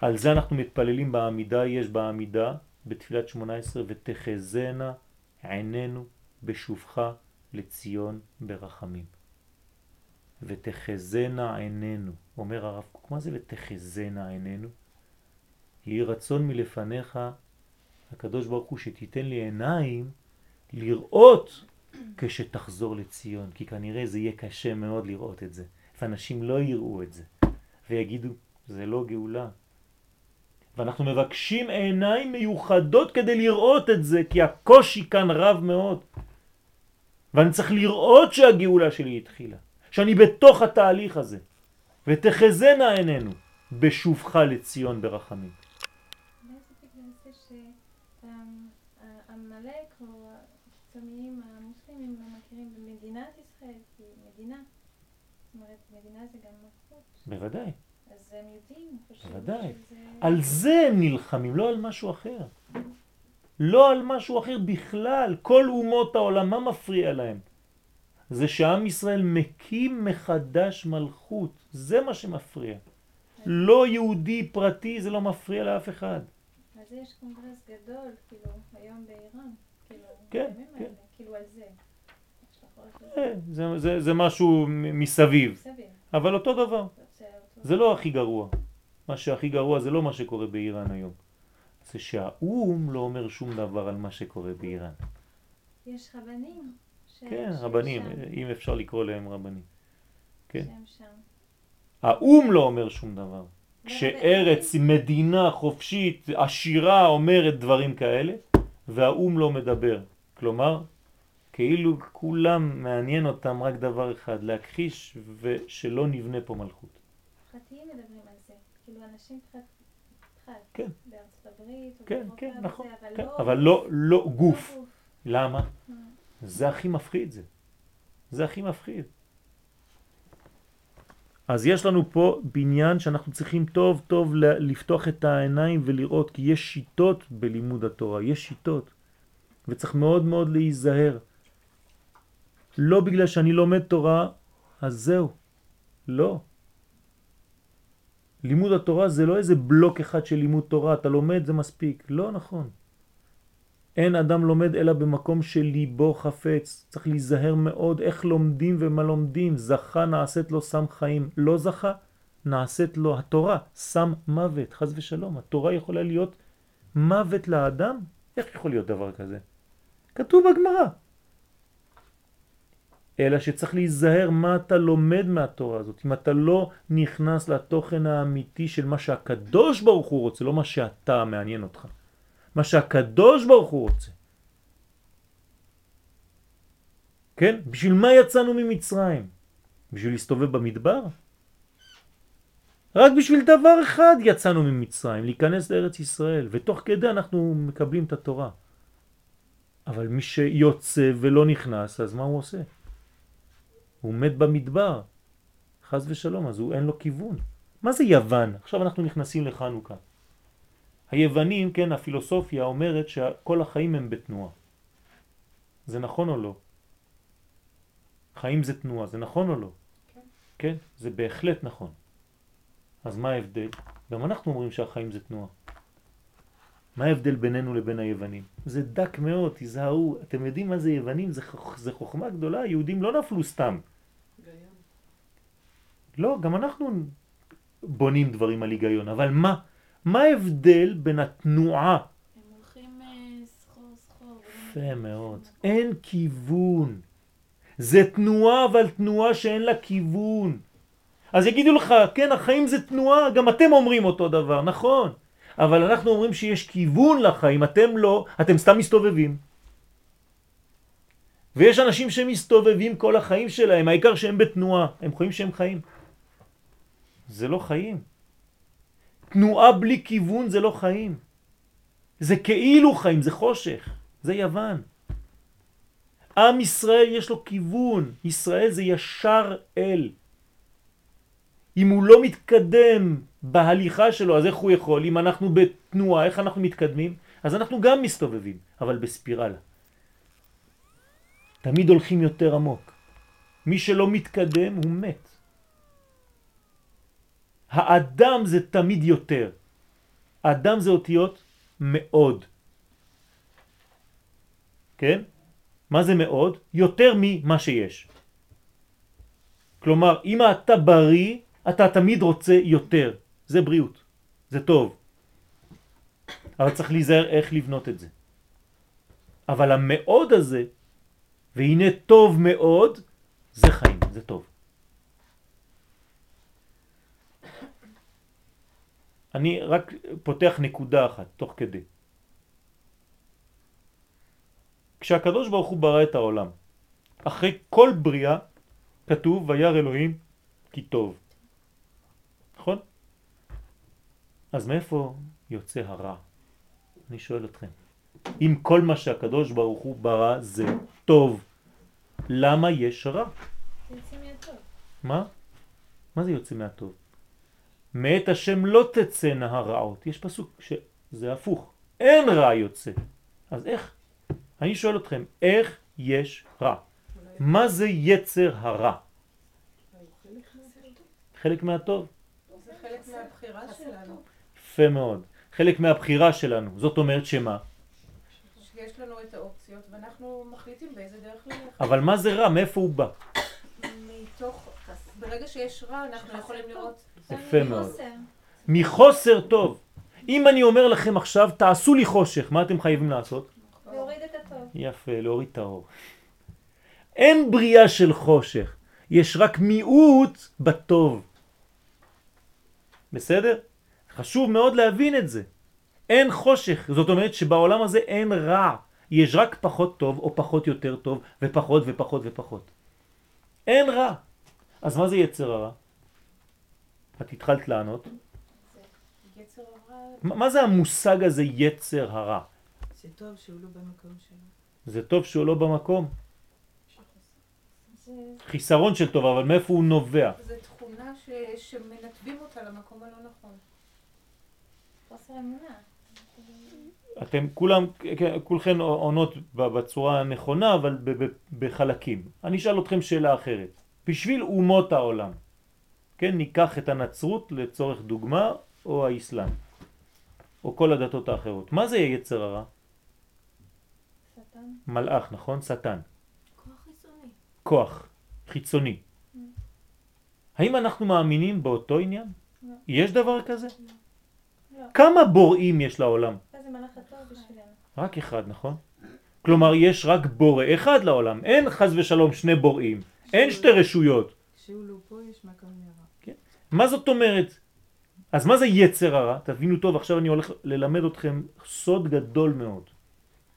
Speaker 1: על זה אנחנו מתפללים בעמידה, יש בעמידה בתפילת שמונה עשרה, ותחזנה עינינו בשובך לציון ברחמים. ותחזנה עינינו, אומר הרב קוק, מה זה ותחזנה עינינו? יהי רצון מלפניך, הקדוש ברוך הוא, שתיתן לי עיניים לראות כשתחזור לציון, כי כנראה זה יהיה קשה מאוד לראות את זה, ואנשים לא יראו את זה, ויגידו, זה לא גאולה, ואנחנו מבקשים עיניים מיוחדות כדי לראות את זה, כי הקושי כאן רב מאוד. ואני צריך לראות שהגאולה שלי התחילה, שאני בתוך התהליך הזה. ותחזנה עינינו בשובך לציון ברחמים.
Speaker 2: עמלק או הקיצוניים המוסלמים לא מכירים במדינת ישראל כמדינה. זאת זה גם מלכות.
Speaker 1: בוודאי.
Speaker 2: אז הם יודעים,
Speaker 1: בוודאי. על זה הם נלחמים, לא על משהו אחר. לא על משהו אחר בכלל. כל אומות העולם, מה מפריע להם? זה שעם ישראל מקים מחדש מלכות. זה מה שמפריע. לא יהודי פרטי, זה לא מפריע לאף אחד.
Speaker 2: אז יש קונגרס גדול, כאילו, היום באיראן. כאילו,
Speaker 1: כן, כן.
Speaker 2: כאילו על זה.
Speaker 1: אה, זה, זה, זה משהו מסביב.
Speaker 2: מסביב.
Speaker 1: אבל אותו דבר.
Speaker 2: זה
Speaker 1: לא הכי גרוע. מה שהכי גרוע זה לא מה שקורה באיראן היום. זה שהאו"ם לא אומר שום דבר על מה שקורה באיראן.
Speaker 2: יש רבנים. ש-
Speaker 1: כן, רבנים,
Speaker 2: שם,
Speaker 1: אם אפשר לקרוא להם רבנים. כן. האו"ם לא אומר שום דבר. כשארץ, מדינה חופשית, עשירה, אומרת דברים כאלה, והאו"ם לא מדבר. כלומר, כאילו כולם מעניין אותם רק דבר אחד, להכחיש ושלא נבנה פה מלכות.
Speaker 2: פרטיים מדברים על זה. כאילו, אנשים.
Speaker 1: כן.
Speaker 2: בארצות הברית.
Speaker 1: כן, כן, נכון.
Speaker 2: אבל
Speaker 1: כן,
Speaker 2: לא-
Speaker 1: אבל לא, לא
Speaker 2: לא
Speaker 1: גוף. למה?
Speaker 2: אה.
Speaker 1: זה הכי מפחיד זה. זה הכי מפחיד. אז יש לנו פה בניין שאנחנו צריכים טוב טוב לפתוח את העיניים ולראות כי יש שיטות בלימוד התורה, יש שיטות וצריך מאוד מאוד להיזהר. לא בגלל שאני לומד תורה, אז זהו. לא. לימוד התורה זה לא איזה בלוק אחד של לימוד תורה, אתה לומד זה מספיק. לא נכון. אין אדם לומד אלא במקום של ליבו חפץ. צריך להיזהר מאוד איך לומדים ומה לומדים. זכה נעשית לו סם חיים. לא זכה נעשית לו התורה סם מוות. חז ושלום. התורה יכולה להיות מוות לאדם? איך יכול להיות דבר כזה? כתוב בגמרא. אלא שצריך להיזהר מה אתה לומד מהתורה הזאת. אם אתה לא נכנס לתוכן האמיתי של מה שהקדוש ברוך הוא רוצה, לא מה שאתה מעניין אותך. מה שהקדוש ברוך הוא רוצה. כן? בשביל מה יצאנו ממצרים? בשביל להסתובב במדבר? רק בשביל דבר אחד יצאנו ממצרים, להיכנס לארץ ישראל, ותוך כדי אנחנו מקבלים את התורה. אבל מי שיוצא ולא נכנס, אז מה הוא עושה? הוא מת במדבר, חז ושלום, אז הוא אין לו כיוון. מה זה יוון? עכשיו אנחנו נכנסים לחנוכה. היוונים, כן, הפילוסופיה אומרת שכל החיים הם בתנועה. זה נכון או לא? חיים זה תנועה, זה נכון או לא? כן. כן, זה בהחלט נכון. אז מה ההבדל? גם אנחנו אומרים שהחיים זה תנועה. מה ההבדל בינינו לבין היוונים? זה דק מאוד, תיזהרו. אתם יודעים מה זה יוונים? זה, זה חוכמה גדולה, יהודים לא נפלו סתם. לא, גם אנחנו בונים דברים על היגיון, אבל מה? מה ההבדל בין התנועה?
Speaker 2: הם הולכים אה, סחור סחור.
Speaker 1: יפה מאוד. אין כיוון. זה תנועה, אבל תנועה שאין לה כיוון. אז יגידו לך, כן, החיים זה תנועה, גם אתם אומרים אותו דבר, נכון. אבל אנחנו אומרים שיש כיוון לחיים, אתם לא, אתם סתם מסתובבים. ויש אנשים שמסתובבים כל החיים שלהם, העיקר שהם בתנועה, הם חושבים שהם חיים. זה לא חיים. תנועה בלי כיוון זה לא חיים. זה כאילו חיים, זה חושך, זה יוון. עם ישראל יש לו כיוון, ישראל זה ישר אל. אם הוא לא מתקדם בהליכה שלו, אז איך הוא יכול? אם אנחנו בתנועה, איך אנחנו מתקדמים? אז אנחנו גם מסתובבים, אבל בספירל. תמיד הולכים יותר עמוק. מי שלא מתקדם הוא מת. האדם זה תמיד יותר. האדם זה אותיות מאוד. כן? מה זה מאוד? יותר ממה שיש. כלומר, אם אתה בריא, אתה תמיד רוצה יותר. זה בריאות. זה טוב. אבל צריך להיזהר איך לבנות את זה. אבל המאוד הזה, והנה טוב מאוד, זה חיים, זה טוב. אני רק פותח נקודה אחת, תוך כדי. כשהקדוש ברוך הוא ברא את העולם, אחרי כל בריאה כתוב וירא אלוהים כי טוב. נכון? אז מאיפה יוצא הרע? אני שואל אתכם. אם כל מה שהקדוש ברוך הוא ברא זה טוב, למה יש רע?
Speaker 2: זה יוצא מהטוב.
Speaker 1: מה? מה זה יוצא מהטוב? מאת השם לא תצאנה הרעות. יש פסוק שזה הפוך. אין רע יוצא. אז איך? אני שואל אתכם, איך יש רע? מה זה יצר הרע? חלק מהטוב.
Speaker 3: זה חלק מהבחירה שלנו.
Speaker 1: יפה מאוד. חלק מהבחירה שלנו. זאת אומרת שמה?
Speaker 3: שיש לנו את האופציות ואנחנו מחליטים באיזה דרך ללכת.
Speaker 1: אבל מה זה רע? מאיפה הוא בא?
Speaker 3: מתוך, ברגע שיש רע אנחנו יכולים לראות
Speaker 1: יפה מאוד.
Speaker 2: חוסר.
Speaker 1: מחוסר טוב. אם אני אומר לכם עכשיו, תעשו לי חושך, מה אתם חייבים לעשות?
Speaker 2: להוריד את הטוב.
Speaker 1: יפה, להוריד את האור. אין בריאה של חושך, יש רק מיעוט בטוב. בסדר? חשוב מאוד להבין את זה. אין חושך, זאת אומרת שבעולם הזה אין רע. יש רק פחות טוב או פחות יותר טוב ופחות ופחות ופחות. אין רע. אז מה זה יצר הרע? את התחלת לענות. מה זה המושג הזה יצר הרע?
Speaker 5: זה טוב שהוא לא במקום שלו.
Speaker 1: זה טוב שהוא לא במקום.
Speaker 2: זה
Speaker 1: חיסרון של טוב, אבל מאיפה הוא נובע?
Speaker 3: זו תכונה ש... שמנתבים אותה למקום הלא נכון.
Speaker 2: חוסר אמונה.
Speaker 1: אתם כולם, כולכן עונות בצורה הנכונה, אבל בחלקים. אני אשאל אתכם שאלה אחרת. בשביל אומות העולם, כן, ניקח את הנצרות לצורך דוגמה, או האסלאם, או כל הדתות האחרות. מה זה יצר הרע?
Speaker 2: שטן.
Speaker 1: מלאך, נכון? שטן.
Speaker 6: כוח חיצוני.
Speaker 1: כוח חיצוני. האם אנחנו מאמינים באותו עניין?
Speaker 2: לא.
Speaker 1: יש דבר כזה?
Speaker 2: לא.
Speaker 1: כמה בוראים יש לעולם?
Speaker 2: זה מלאך הטוב בשבילנו.
Speaker 1: רק אחד, נכון? כלומר, יש רק בורא אחד לעולם. אין חז ושלום שני בוראים. אין שתי רשויות.
Speaker 5: כשהוא לא פה יש מקום.
Speaker 1: מה זאת אומרת? אז מה זה יצר הרע? תבינו טוב, עכשיו אני הולך ללמד אתכם סוד גדול מאוד.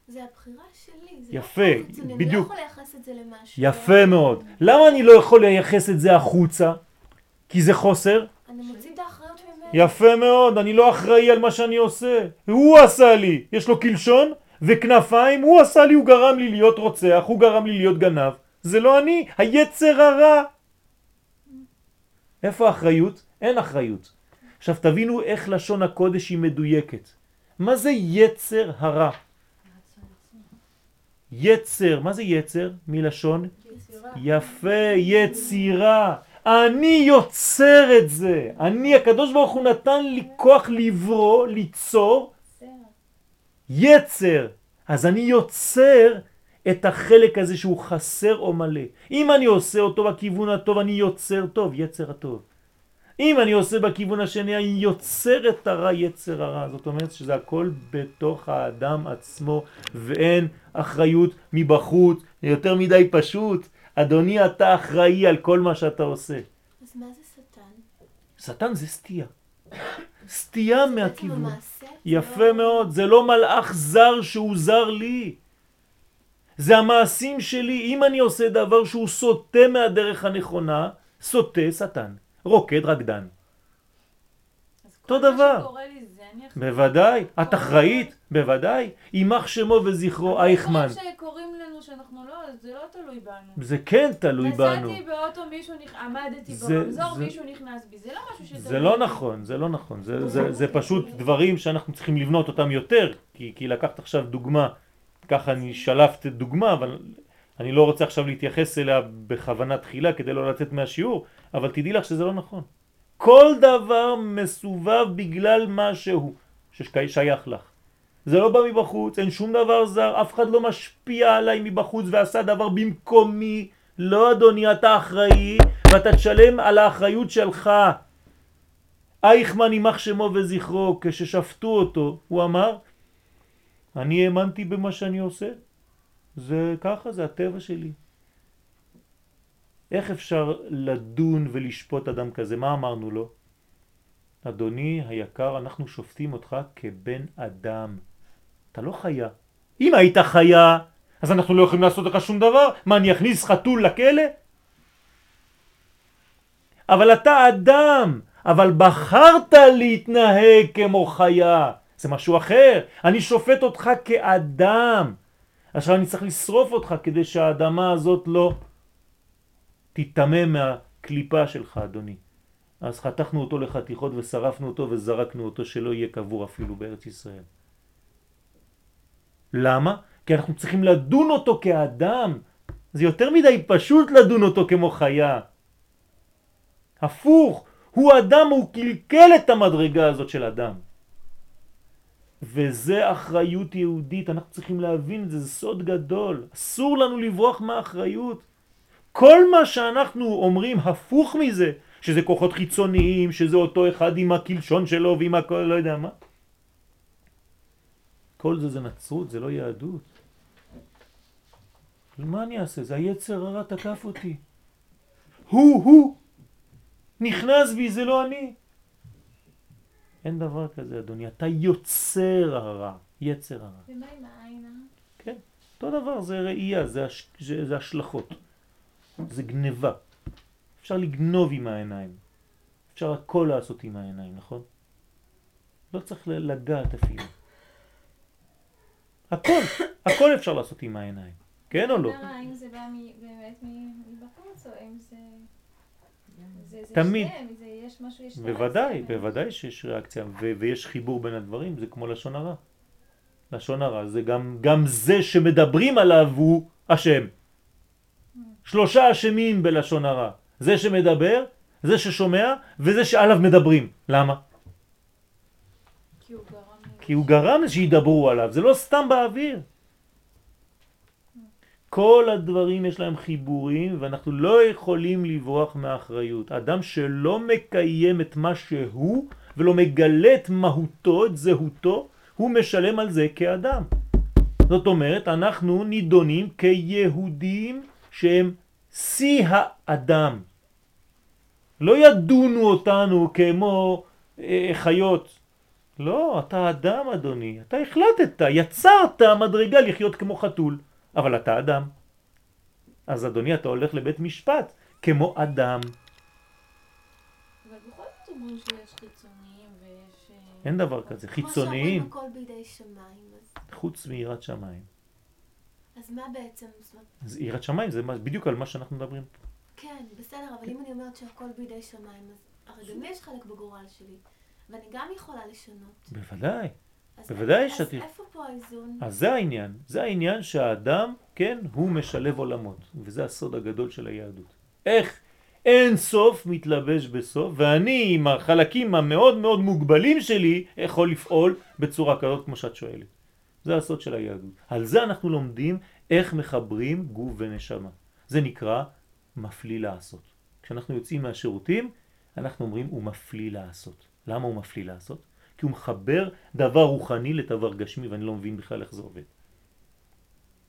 Speaker 6: זה הבחירה שלי. זה
Speaker 1: יפה,
Speaker 6: לא חיצוני, אני
Speaker 1: בדיוק.
Speaker 6: לא יכול לייחס את זה למשהו.
Speaker 1: יפה מאוד. למה אני לא יכול לייחס את זה החוצה? כי זה חוסר?
Speaker 6: אני מוציא את האחריות ממנו.
Speaker 1: יפה מאוד, אני לא אחראי על מה שאני עושה. הוא עשה לי. יש לו קלשון וכנפיים, הוא עשה לי, הוא גרם לי להיות רוצח, הוא גרם לי להיות גנב. זה לא אני, היצר הרע. איפה האחריות? אין אחריות. עכשיו תבינו איך לשון הקודש היא מדויקת. מה זה יצר הרע? יצר, מה זה יצר? מלשון? יפה, יצירה. אני יוצר את זה. אני, הקדוש ברוך הוא נתן לי כוח לברוא, ליצור. יצר. אז אני יוצר את החלק הזה שהוא חסר או מלא. אם אני עושה אותו בכיוון הטוב, אני יוצר טוב, יצר הטוב. אם אני עושה בכיוון השני, אני יוצר את הרע, יצר הרע. זאת אומרת שזה הכל בתוך האדם עצמו, ואין אחריות מבחוץ, יותר מדי פשוט. אדוני, אתה אחראי על כל מה שאתה עושה.
Speaker 6: אז מה זה שטן?
Speaker 1: שטן זה סטייה. סטייה מהכיוון. יפה
Speaker 6: לא-
Speaker 1: מאוד, זה לא מלאך זר שהוא זר לי. זה המעשים שלי. אם אני עושה דבר שהוא סוטה מהדרך הנכונה, סוטה שטן, רוקד רקדן. אותו דבר. בוודאי, את אחראית, בוודאי. יימח שמו וזכרו אייכמן.
Speaker 3: דברים שקורים לנו שאנחנו לא, זה לא תלוי בנו.
Speaker 1: זה כן תלוי בנו.
Speaker 3: נסעתי באוטו, מישהו. עמדתי ברמזור, מישהו נכנס בי, זה לא משהו שתלוי
Speaker 1: זה לא. נכון, זה לא נכון, זה, זה, זה פשוט דברים שאנחנו צריכים לבנות אותם יותר, כי לקחת עכשיו דוגמה, ככה אני שלפת דוגמה, אבל אני לא רוצה עכשיו להתייחס אליה בכוונה תחילה כדי לא לצאת מהשיעור, אבל תדעי לך שזה לא נכון. כל דבר מסובב בגלל משהו ששייך לך. זה לא בא מבחוץ, אין שום דבר זר, אף אחד לא משפיע עליי מבחוץ ועשה דבר במקומי. לא אדוני, אתה אחראי ואתה תשלם על האחריות שלך. אייכמן יימח שמו וזכרו, כששפטו אותו, הוא אמר, אני האמנתי במה שאני עושה, זה ככה, זה הטבע שלי. איך אפשר לדון ולשפוט אדם כזה? מה אמרנו לו? אדוני היקר, אנחנו שופטים אותך כבן אדם. אתה לא חיה. אם היית חיה, אז אנחנו לא יכולים לעשות לך שום דבר. מה, אני אכניס חתול לכלא? אבל אתה אדם, אבל בחרת להתנהג כמו חיה. זה משהו אחר. אני שופט אותך כאדם. עכשיו אני צריך לשרוף אותך כדי שהאדמה הזאת לא תיטמא מהקליפה שלך, אדוני. אז חתכנו אותו לחתיכות ושרפנו אותו וזרקנו אותו שלא יהיה קבור אפילו בארץ ישראל. למה? כי אנחנו צריכים לדון אותו כאדם. זה יותר מדי פשוט לדון אותו כמו חיה. הפוך, הוא אדם, הוא קלקל את המדרגה הזאת של אדם. וזה אחריות יהודית, אנחנו צריכים להבין את זה, זה סוד גדול. אסור לנו לברוח מהאחריות. כל מה שאנחנו אומרים הפוך מזה, שזה כוחות חיצוניים, שזה אותו אחד עם הקלשון שלו ועם הכל, לא יודע מה. כל זה זה נצרות, זה לא יהדות. מה אני אעשה? זה היצר הרע תקף אותי. הוא, הוא, נכנס בי, זה לא אני. אין דבר כזה, אדוני. אתה יוצר הרע, יצר הרע.
Speaker 2: ומה עם העין הרע?
Speaker 1: כן, אותו דבר, זה ראייה, זה, הש... זה, זה השלכות. זה גניבה. אפשר לגנוב עם העיניים. אפשר הכל לעשות עם העיניים, נכון? לא צריך לגעת אפילו. הכל, הכל אפשר לעשות עם העיניים. כן או לא?
Speaker 2: הרע, האם זה בא באמת מבחוץ, או אם זה... זה, זה
Speaker 1: תמיד.
Speaker 2: שניהם, זה, יש משהו, יש
Speaker 1: בוודאי. בוודאי שיש ריאקציה, ו- ויש חיבור בין הדברים, זה כמו לשון הרע. לשון הרע זה גם, גם זה שמדברים עליו הוא אשם. שלושה אשמים בלשון הרע. זה שמדבר זה ששומע וזה שעליו מדברים. למה?
Speaker 3: כי הוא גרם...
Speaker 1: כי הוא גרם שידברו עליו, זה לא סתם באוויר. כל הדברים יש להם חיבורים ואנחנו לא יכולים לברוח מאחריות. אדם שלא מקיים את מה שהוא ולא מגלה את מהותו, את זהותו, הוא משלם על זה כאדם. זאת אומרת, אנחנו נידונים כיהודים שהם שיא האדם. לא ידונו אותנו כמו אה, חיות. לא, אתה אדם אדוני, אתה החלטת, יצרת מדרגה לחיות כמו חתול, אבל אתה אדם. אז אדוני, אתה הולך לבית משפט כמו אדם.
Speaker 3: אבל בכל זאת אומרים שיש חיצוניים ויש... אה,
Speaker 1: אין דבר כזה, חיצוניים,
Speaker 6: כמו שאומרים הכל בידי שמיים,
Speaker 1: חוץ מיראת שמיים.
Speaker 6: אז מה בעצם,
Speaker 1: אז יראת שמיים זה בדיוק על מה שאנחנו מדברים.
Speaker 6: כן, בסדר, אבל אם אני אומרת שהכל בידי שמיים, אז הרי גם יש חלק בגורל שלי, ואני גם יכולה לשנות.
Speaker 1: בוודאי. בוודאי שאת-
Speaker 6: אז איפה פה האיזון?
Speaker 1: אז זה העניין, זה העניין שהאדם, כן, הוא משלב עולמות, וזה הסוד הגדול של היהדות. איך אין סוף מתלבש בסוף, ואני עם החלקים המאוד מאוד מוגבלים שלי, יכול לפעול בצורה כזאת כמו שאת שואלת. זה הסוד של היהדות. על זה אנחנו לומדים איך מחברים גוף ונשמה. זה נקרא מפליא לעשות. כשאנחנו יוצאים מהשירותים, אנחנו אומרים הוא מפליא לעשות. למה הוא מפליא לעשות? כי הוא מחבר דבר רוחני לדבר גשמי ואני לא מבין בכלל איך זה עובד.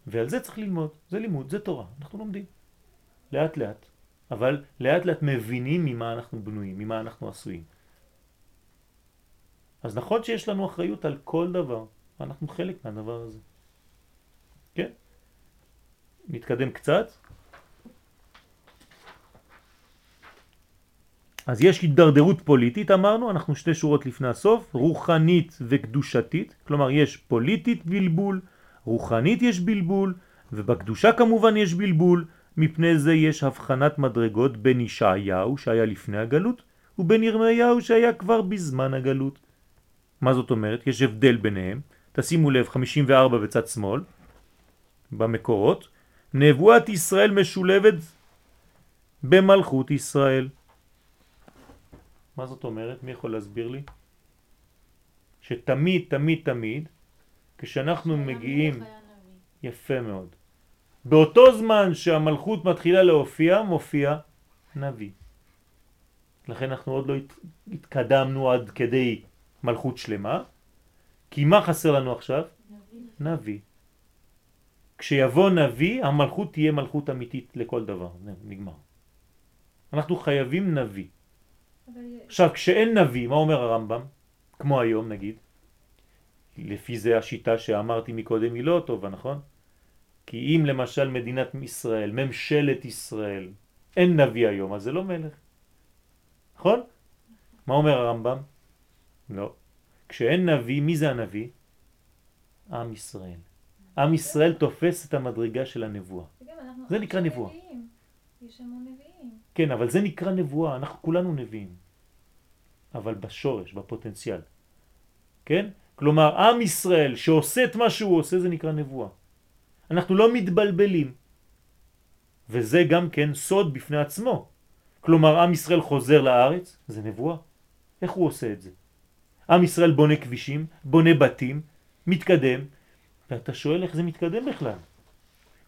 Speaker 1: ועל זה צריך ללמוד, זה לימוד, זה תורה, אנחנו לומדים. לאט לאט, אבל לאט לאט מבינים ממה אנחנו בנויים, ממה אנחנו עשויים. אז נכון שיש לנו אחריות על כל דבר, אנחנו חלק מהדבר הזה. כן? נתקדם קצת. אז יש הידרדרות פוליטית, אמרנו, אנחנו שתי שורות לפני הסוף, רוחנית וקדושתית, כלומר יש פוליטית בלבול, רוחנית יש בלבול, ובקדושה כמובן יש בלבול, מפני זה יש הבחנת מדרגות בין ישעיהו שהיה לפני הגלות, ובין ירמיהו שהיה כבר בזמן הגלות. מה זאת אומרת? יש הבדל ביניהם, תשימו לב 54 בצד שמאל, במקורות, נבואת ישראל משולבת במלכות ישראל. מה זאת אומרת? מי יכול להסביר לי? שתמיד, תמיד, תמיד, כשאנחנו מגיעים. יפה מאוד, באותו זמן שהמלכות מתחילה להופיע, מופיע נביא. לכן אנחנו עוד לא הת- התקדמנו עד כדי מלכות שלמה, כי מה חסר לנו עכשיו?
Speaker 3: נביא.
Speaker 1: נביא. כשיבוא נביא, המלכות תהיה מלכות אמיתית לכל דבר. נגמר. אנחנו חייבים נביא. עכשיו, כשאין נביא, מה אומר הרמב"ם? כמו היום נגיד. לפי זה השיטה שאמרתי מקודם היא לא טובה, נכון? כי אם למשל מדינת ישראל, ממשלת ישראל, אין נביא היום, אז זה לא מלך. נכון? מה אומר הרמב"ם? לא. כשאין נביא, מי זה הנביא? עם ישראל. עם ישראל תופס את המדרגה של הנבואה. זה נקרא נבואה.
Speaker 2: יש המון נביאים.
Speaker 1: כן, אבל זה נקרא נבואה, אנחנו כולנו נביאים. אבל בשורש, בפוטנציאל. כן? כלומר, עם ישראל שעושה את מה שהוא עושה, זה נקרא נבואה. אנחנו לא מתבלבלים. וזה גם כן סוד בפני עצמו. כלומר, עם ישראל חוזר לארץ, זה נבואה. איך הוא עושה את זה? עם ישראל בונה כבישים, בונה בתים, מתקדם, ואתה שואל איך זה מתקדם בכלל.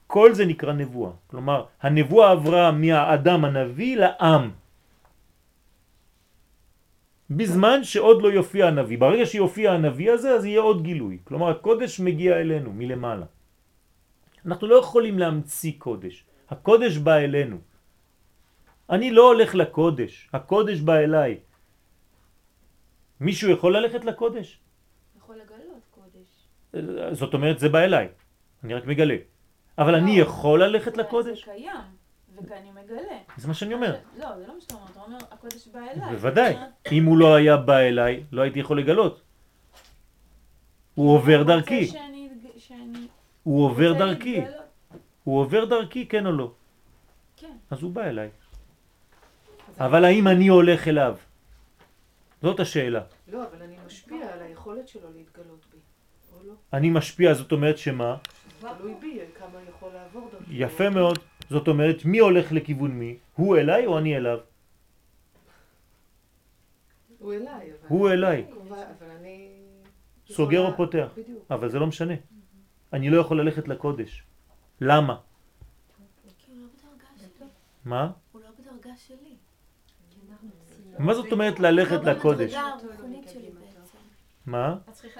Speaker 1: כל זה נקרא נבואה. כלומר, הנבואה עברה מהאדם הנביא לעם. בזמן שעוד לא יופיע הנביא. ברגע שיופיע הנביא הזה, אז יהיה עוד גילוי. כלומר, הקודש מגיע אלינו מלמעלה. אנחנו לא יכולים להמציא קודש. הקודש בא אלינו. אני לא הולך לקודש, הקודש בא אליי. מישהו יכול ללכת לקודש?
Speaker 4: יכול לגלות קודש.
Speaker 1: זאת אומרת, זה בא אליי. אני רק מגלה. אבל אני
Speaker 4: לא.
Speaker 1: יכול ללכת לקודש?
Speaker 4: זה קיים, ואני מגלה.
Speaker 1: זה מה שאני אומר.
Speaker 4: לא, זה לא מה שאתה אומר, אתה אומר, הקודש בא אליי.
Speaker 1: בוודאי. אם הוא לא היה בא אליי, לא הייתי יכול לגלות. הוא עובר דרכי. הוא עובר דרכי. הוא עובר דרכי, כן או לא?
Speaker 4: כן.
Speaker 1: אז הוא בא אליי. אבל האם אני הולך אליו? זאת השאלה.
Speaker 5: לא, אבל אני משפיע על היכולת שלו להתגלות בי, או לא?
Speaker 1: אני משפיע, זאת אומרת שמה?
Speaker 5: תלוי בי, כמה יכול לעבור דרכי.
Speaker 1: יפה מאוד. זאת אומרת, מי הולך לכיוון מי? הוא אליי או אני אליו?
Speaker 5: הוא אליי.
Speaker 1: הוא אליי.
Speaker 5: אבל אבל אני...
Speaker 1: סוגר או פותח.
Speaker 5: בדיוק.
Speaker 1: אבל זה לא משנה. אני לא יכול ללכת לקודש. למה?
Speaker 6: כי הוא לא בדרגה שלי.
Speaker 1: מה?
Speaker 6: הוא לא בדרגה שלי.
Speaker 1: מה זאת אומרת ללכת
Speaker 6: לא
Speaker 1: לקודש?
Speaker 6: בדרגה הרוחנית שלי בעצם.
Speaker 1: מה?
Speaker 3: אתה צריך.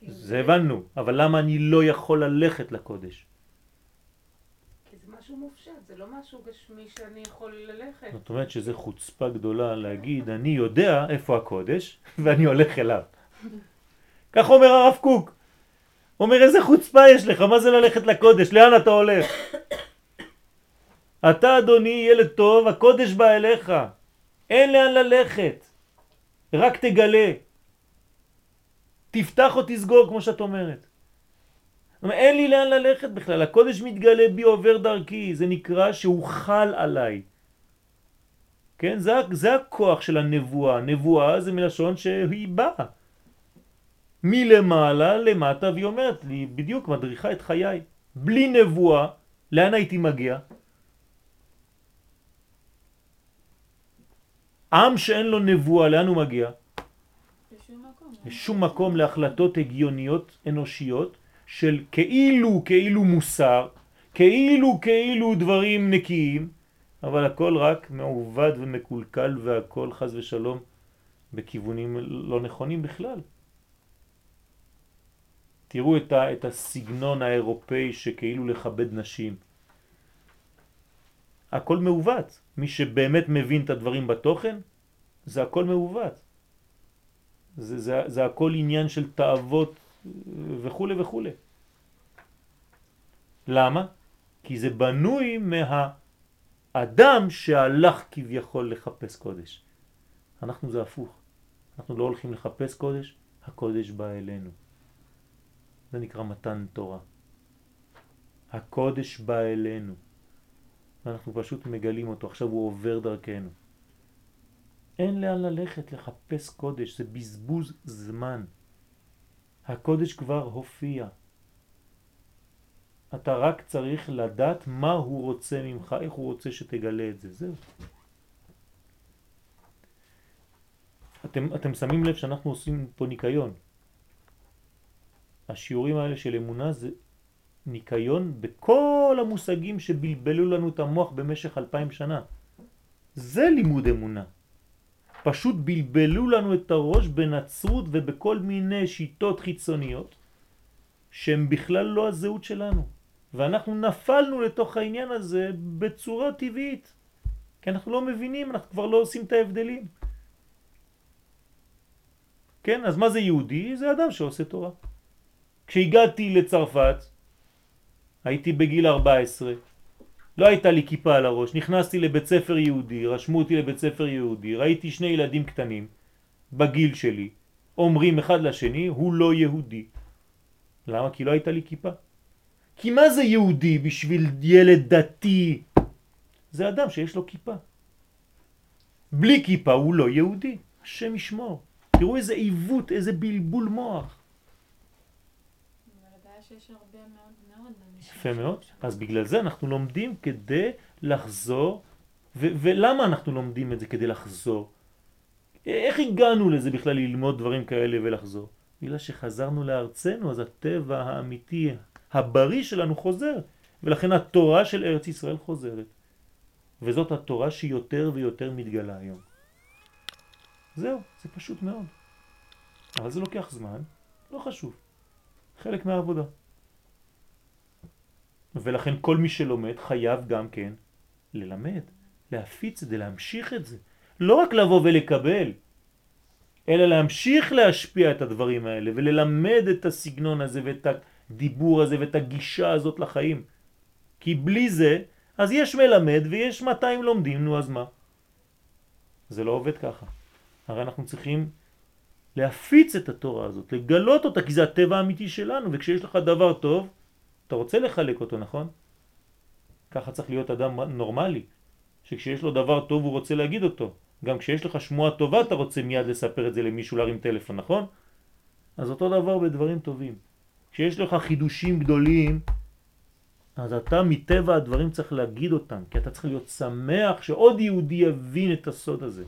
Speaker 3: כאילו.
Speaker 1: זה הבנו, אבל למה אני לא יכול ללכת לקודש?
Speaker 3: כי זה משהו מופשט, זה לא משהו גשמי שאני יכול ללכת.
Speaker 1: זאת אומרת שזה חוצפה גדולה להגיד, אני יודע איפה הקודש ואני הולך אליו. כך אומר הרב קוק. אומר איזה חוצפה יש לך, מה זה ללכת לקודש, לאן אתה הולך? אתה אדוני ילד טוב, הקודש בא אליך, אין לאן ללכת, רק תגלה. תפתח או תסגור כמו שאת אומרת. אין לי לאן ללכת בכלל, הקודש מתגלה בי עובר דרכי, זה נקרא שהוא חל עליי. כן, זה, זה הכוח של הנבואה, נבואה זה מלשון שהיא באה. מלמעלה למטה והיא אומרת לי, בדיוק מדריכה את חיי. בלי נבואה, לאן הייתי מגיע? עם שאין לו נבואה, לאן הוא מגיע?
Speaker 2: בשום מקום.
Speaker 1: לשום מקום להחלטות הגיוניות אנושיות של כאילו כאילו מוסר, כאילו כאילו דברים נקיים, אבל הכל רק מעובד ומקולקל והכל חז ושלום בכיוונים לא נכונים בכלל. תראו את, ה, את הסגנון האירופאי שכאילו לכבד נשים. הכל מעוות. מי שבאמת מבין את הדברים בתוכן, זה הכל מעוות. זה, זה, זה הכל עניין של תאוות וכו' וכו'. למה? כי זה בנוי מהאדם שהלך כביכול לחפש קודש. אנחנו זה הפוך. אנחנו לא הולכים לחפש קודש, הקודש בא אלינו. זה נקרא מתן תורה. הקודש בא אלינו. ואנחנו פשוט מגלים אותו, עכשיו הוא עובר דרכנו. אין לאן ללכת לחפש קודש, זה בזבוז זמן. הקודש כבר הופיע. אתה רק צריך לדעת מה הוא רוצה ממך, איך הוא רוצה שתגלה את זה, זהו. אתם, אתם שמים לב שאנחנו עושים פה ניקיון. השיעורים האלה של אמונה זה ניקיון בכל המושגים שבלבלו לנו את המוח במשך אלפיים שנה. זה לימוד אמונה. פשוט בלבלו לנו את הראש בנצרות ובכל מיני שיטות חיצוניות שהן בכלל לא הזהות שלנו. ואנחנו נפלנו לתוך העניין הזה בצורה טבעית. כי אנחנו לא מבינים, אנחנו כבר לא עושים את ההבדלים. כן, אז מה זה יהודי? זה אדם שעושה תורה. כשהגעתי לצרפת, הייתי בגיל 14, לא הייתה לי כיפה על הראש, נכנסתי לבית ספר יהודי, רשמו אותי לבית ספר יהודי, ראיתי שני ילדים קטנים בגיל שלי, אומרים אחד לשני, הוא לא יהודי. למה? כי לא הייתה לי כיפה. כי מה זה יהודי בשביל ילד דתי? זה אדם שיש לו כיפה. בלי כיפה הוא לא יהודי, השם ישמור. תראו איזה עיוות, איזה בלבול מוח.
Speaker 2: אבל הבעיה שיש הרבה אנשים.
Speaker 1: יפה מאוד. אז בגלל זה אנחנו לומדים כדי לחזור. ולמה אנחנו לומדים את זה כדי לחזור? איך הגענו לזה בכלל ללמוד דברים כאלה ולחזור? בגלל שחזרנו לארצנו, אז הטבע האמיתי, הבריא שלנו חוזר. ולכן התורה של ארץ ישראל חוזרת. וזאת התורה שיותר ויותר מתגלה היום. זהו, זה פשוט מאוד. אבל זה לוקח זמן, לא חשוב. חלק מהעבודה. ולכן כל מי שלומד חייב גם כן ללמד, להפיץ את זה, להמשיך את זה. לא רק לבוא ולקבל, אלא להמשיך להשפיע את הדברים האלה וללמד את הסגנון הזה ואת הדיבור הזה ואת הגישה הזאת לחיים. כי בלי זה, אז יש מלמד ויש 200 לומדים, נו אז מה? זה לא עובד ככה. הרי אנחנו צריכים להפיץ את התורה הזאת, לגלות אותה, כי זה הטבע האמיתי שלנו, וכשיש לך דבר טוב, אתה רוצה לחלק אותו, נכון? ככה צריך להיות אדם נורמלי, שכשיש לו דבר טוב הוא רוצה להגיד אותו. גם כשיש לך שמועה טובה אתה רוצה מיד לספר את זה למישהו, להרים טלפון, נכון? אז אותו דבר בדברים טובים. כשיש לך חידושים גדולים, אז אתה מטבע הדברים צריך להגיד אותם, כי אתה צריך להיות שמח שעוד יהודי יבין את הסוד הזה.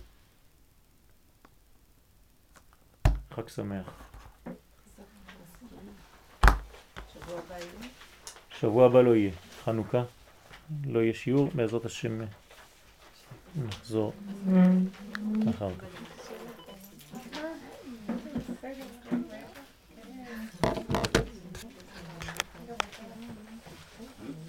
Speaker 1: חג שמח. שבוע הבא לא יהיה, חנוכה, לא יהיה שיעור, בעזרת השם נחזור אחר כך.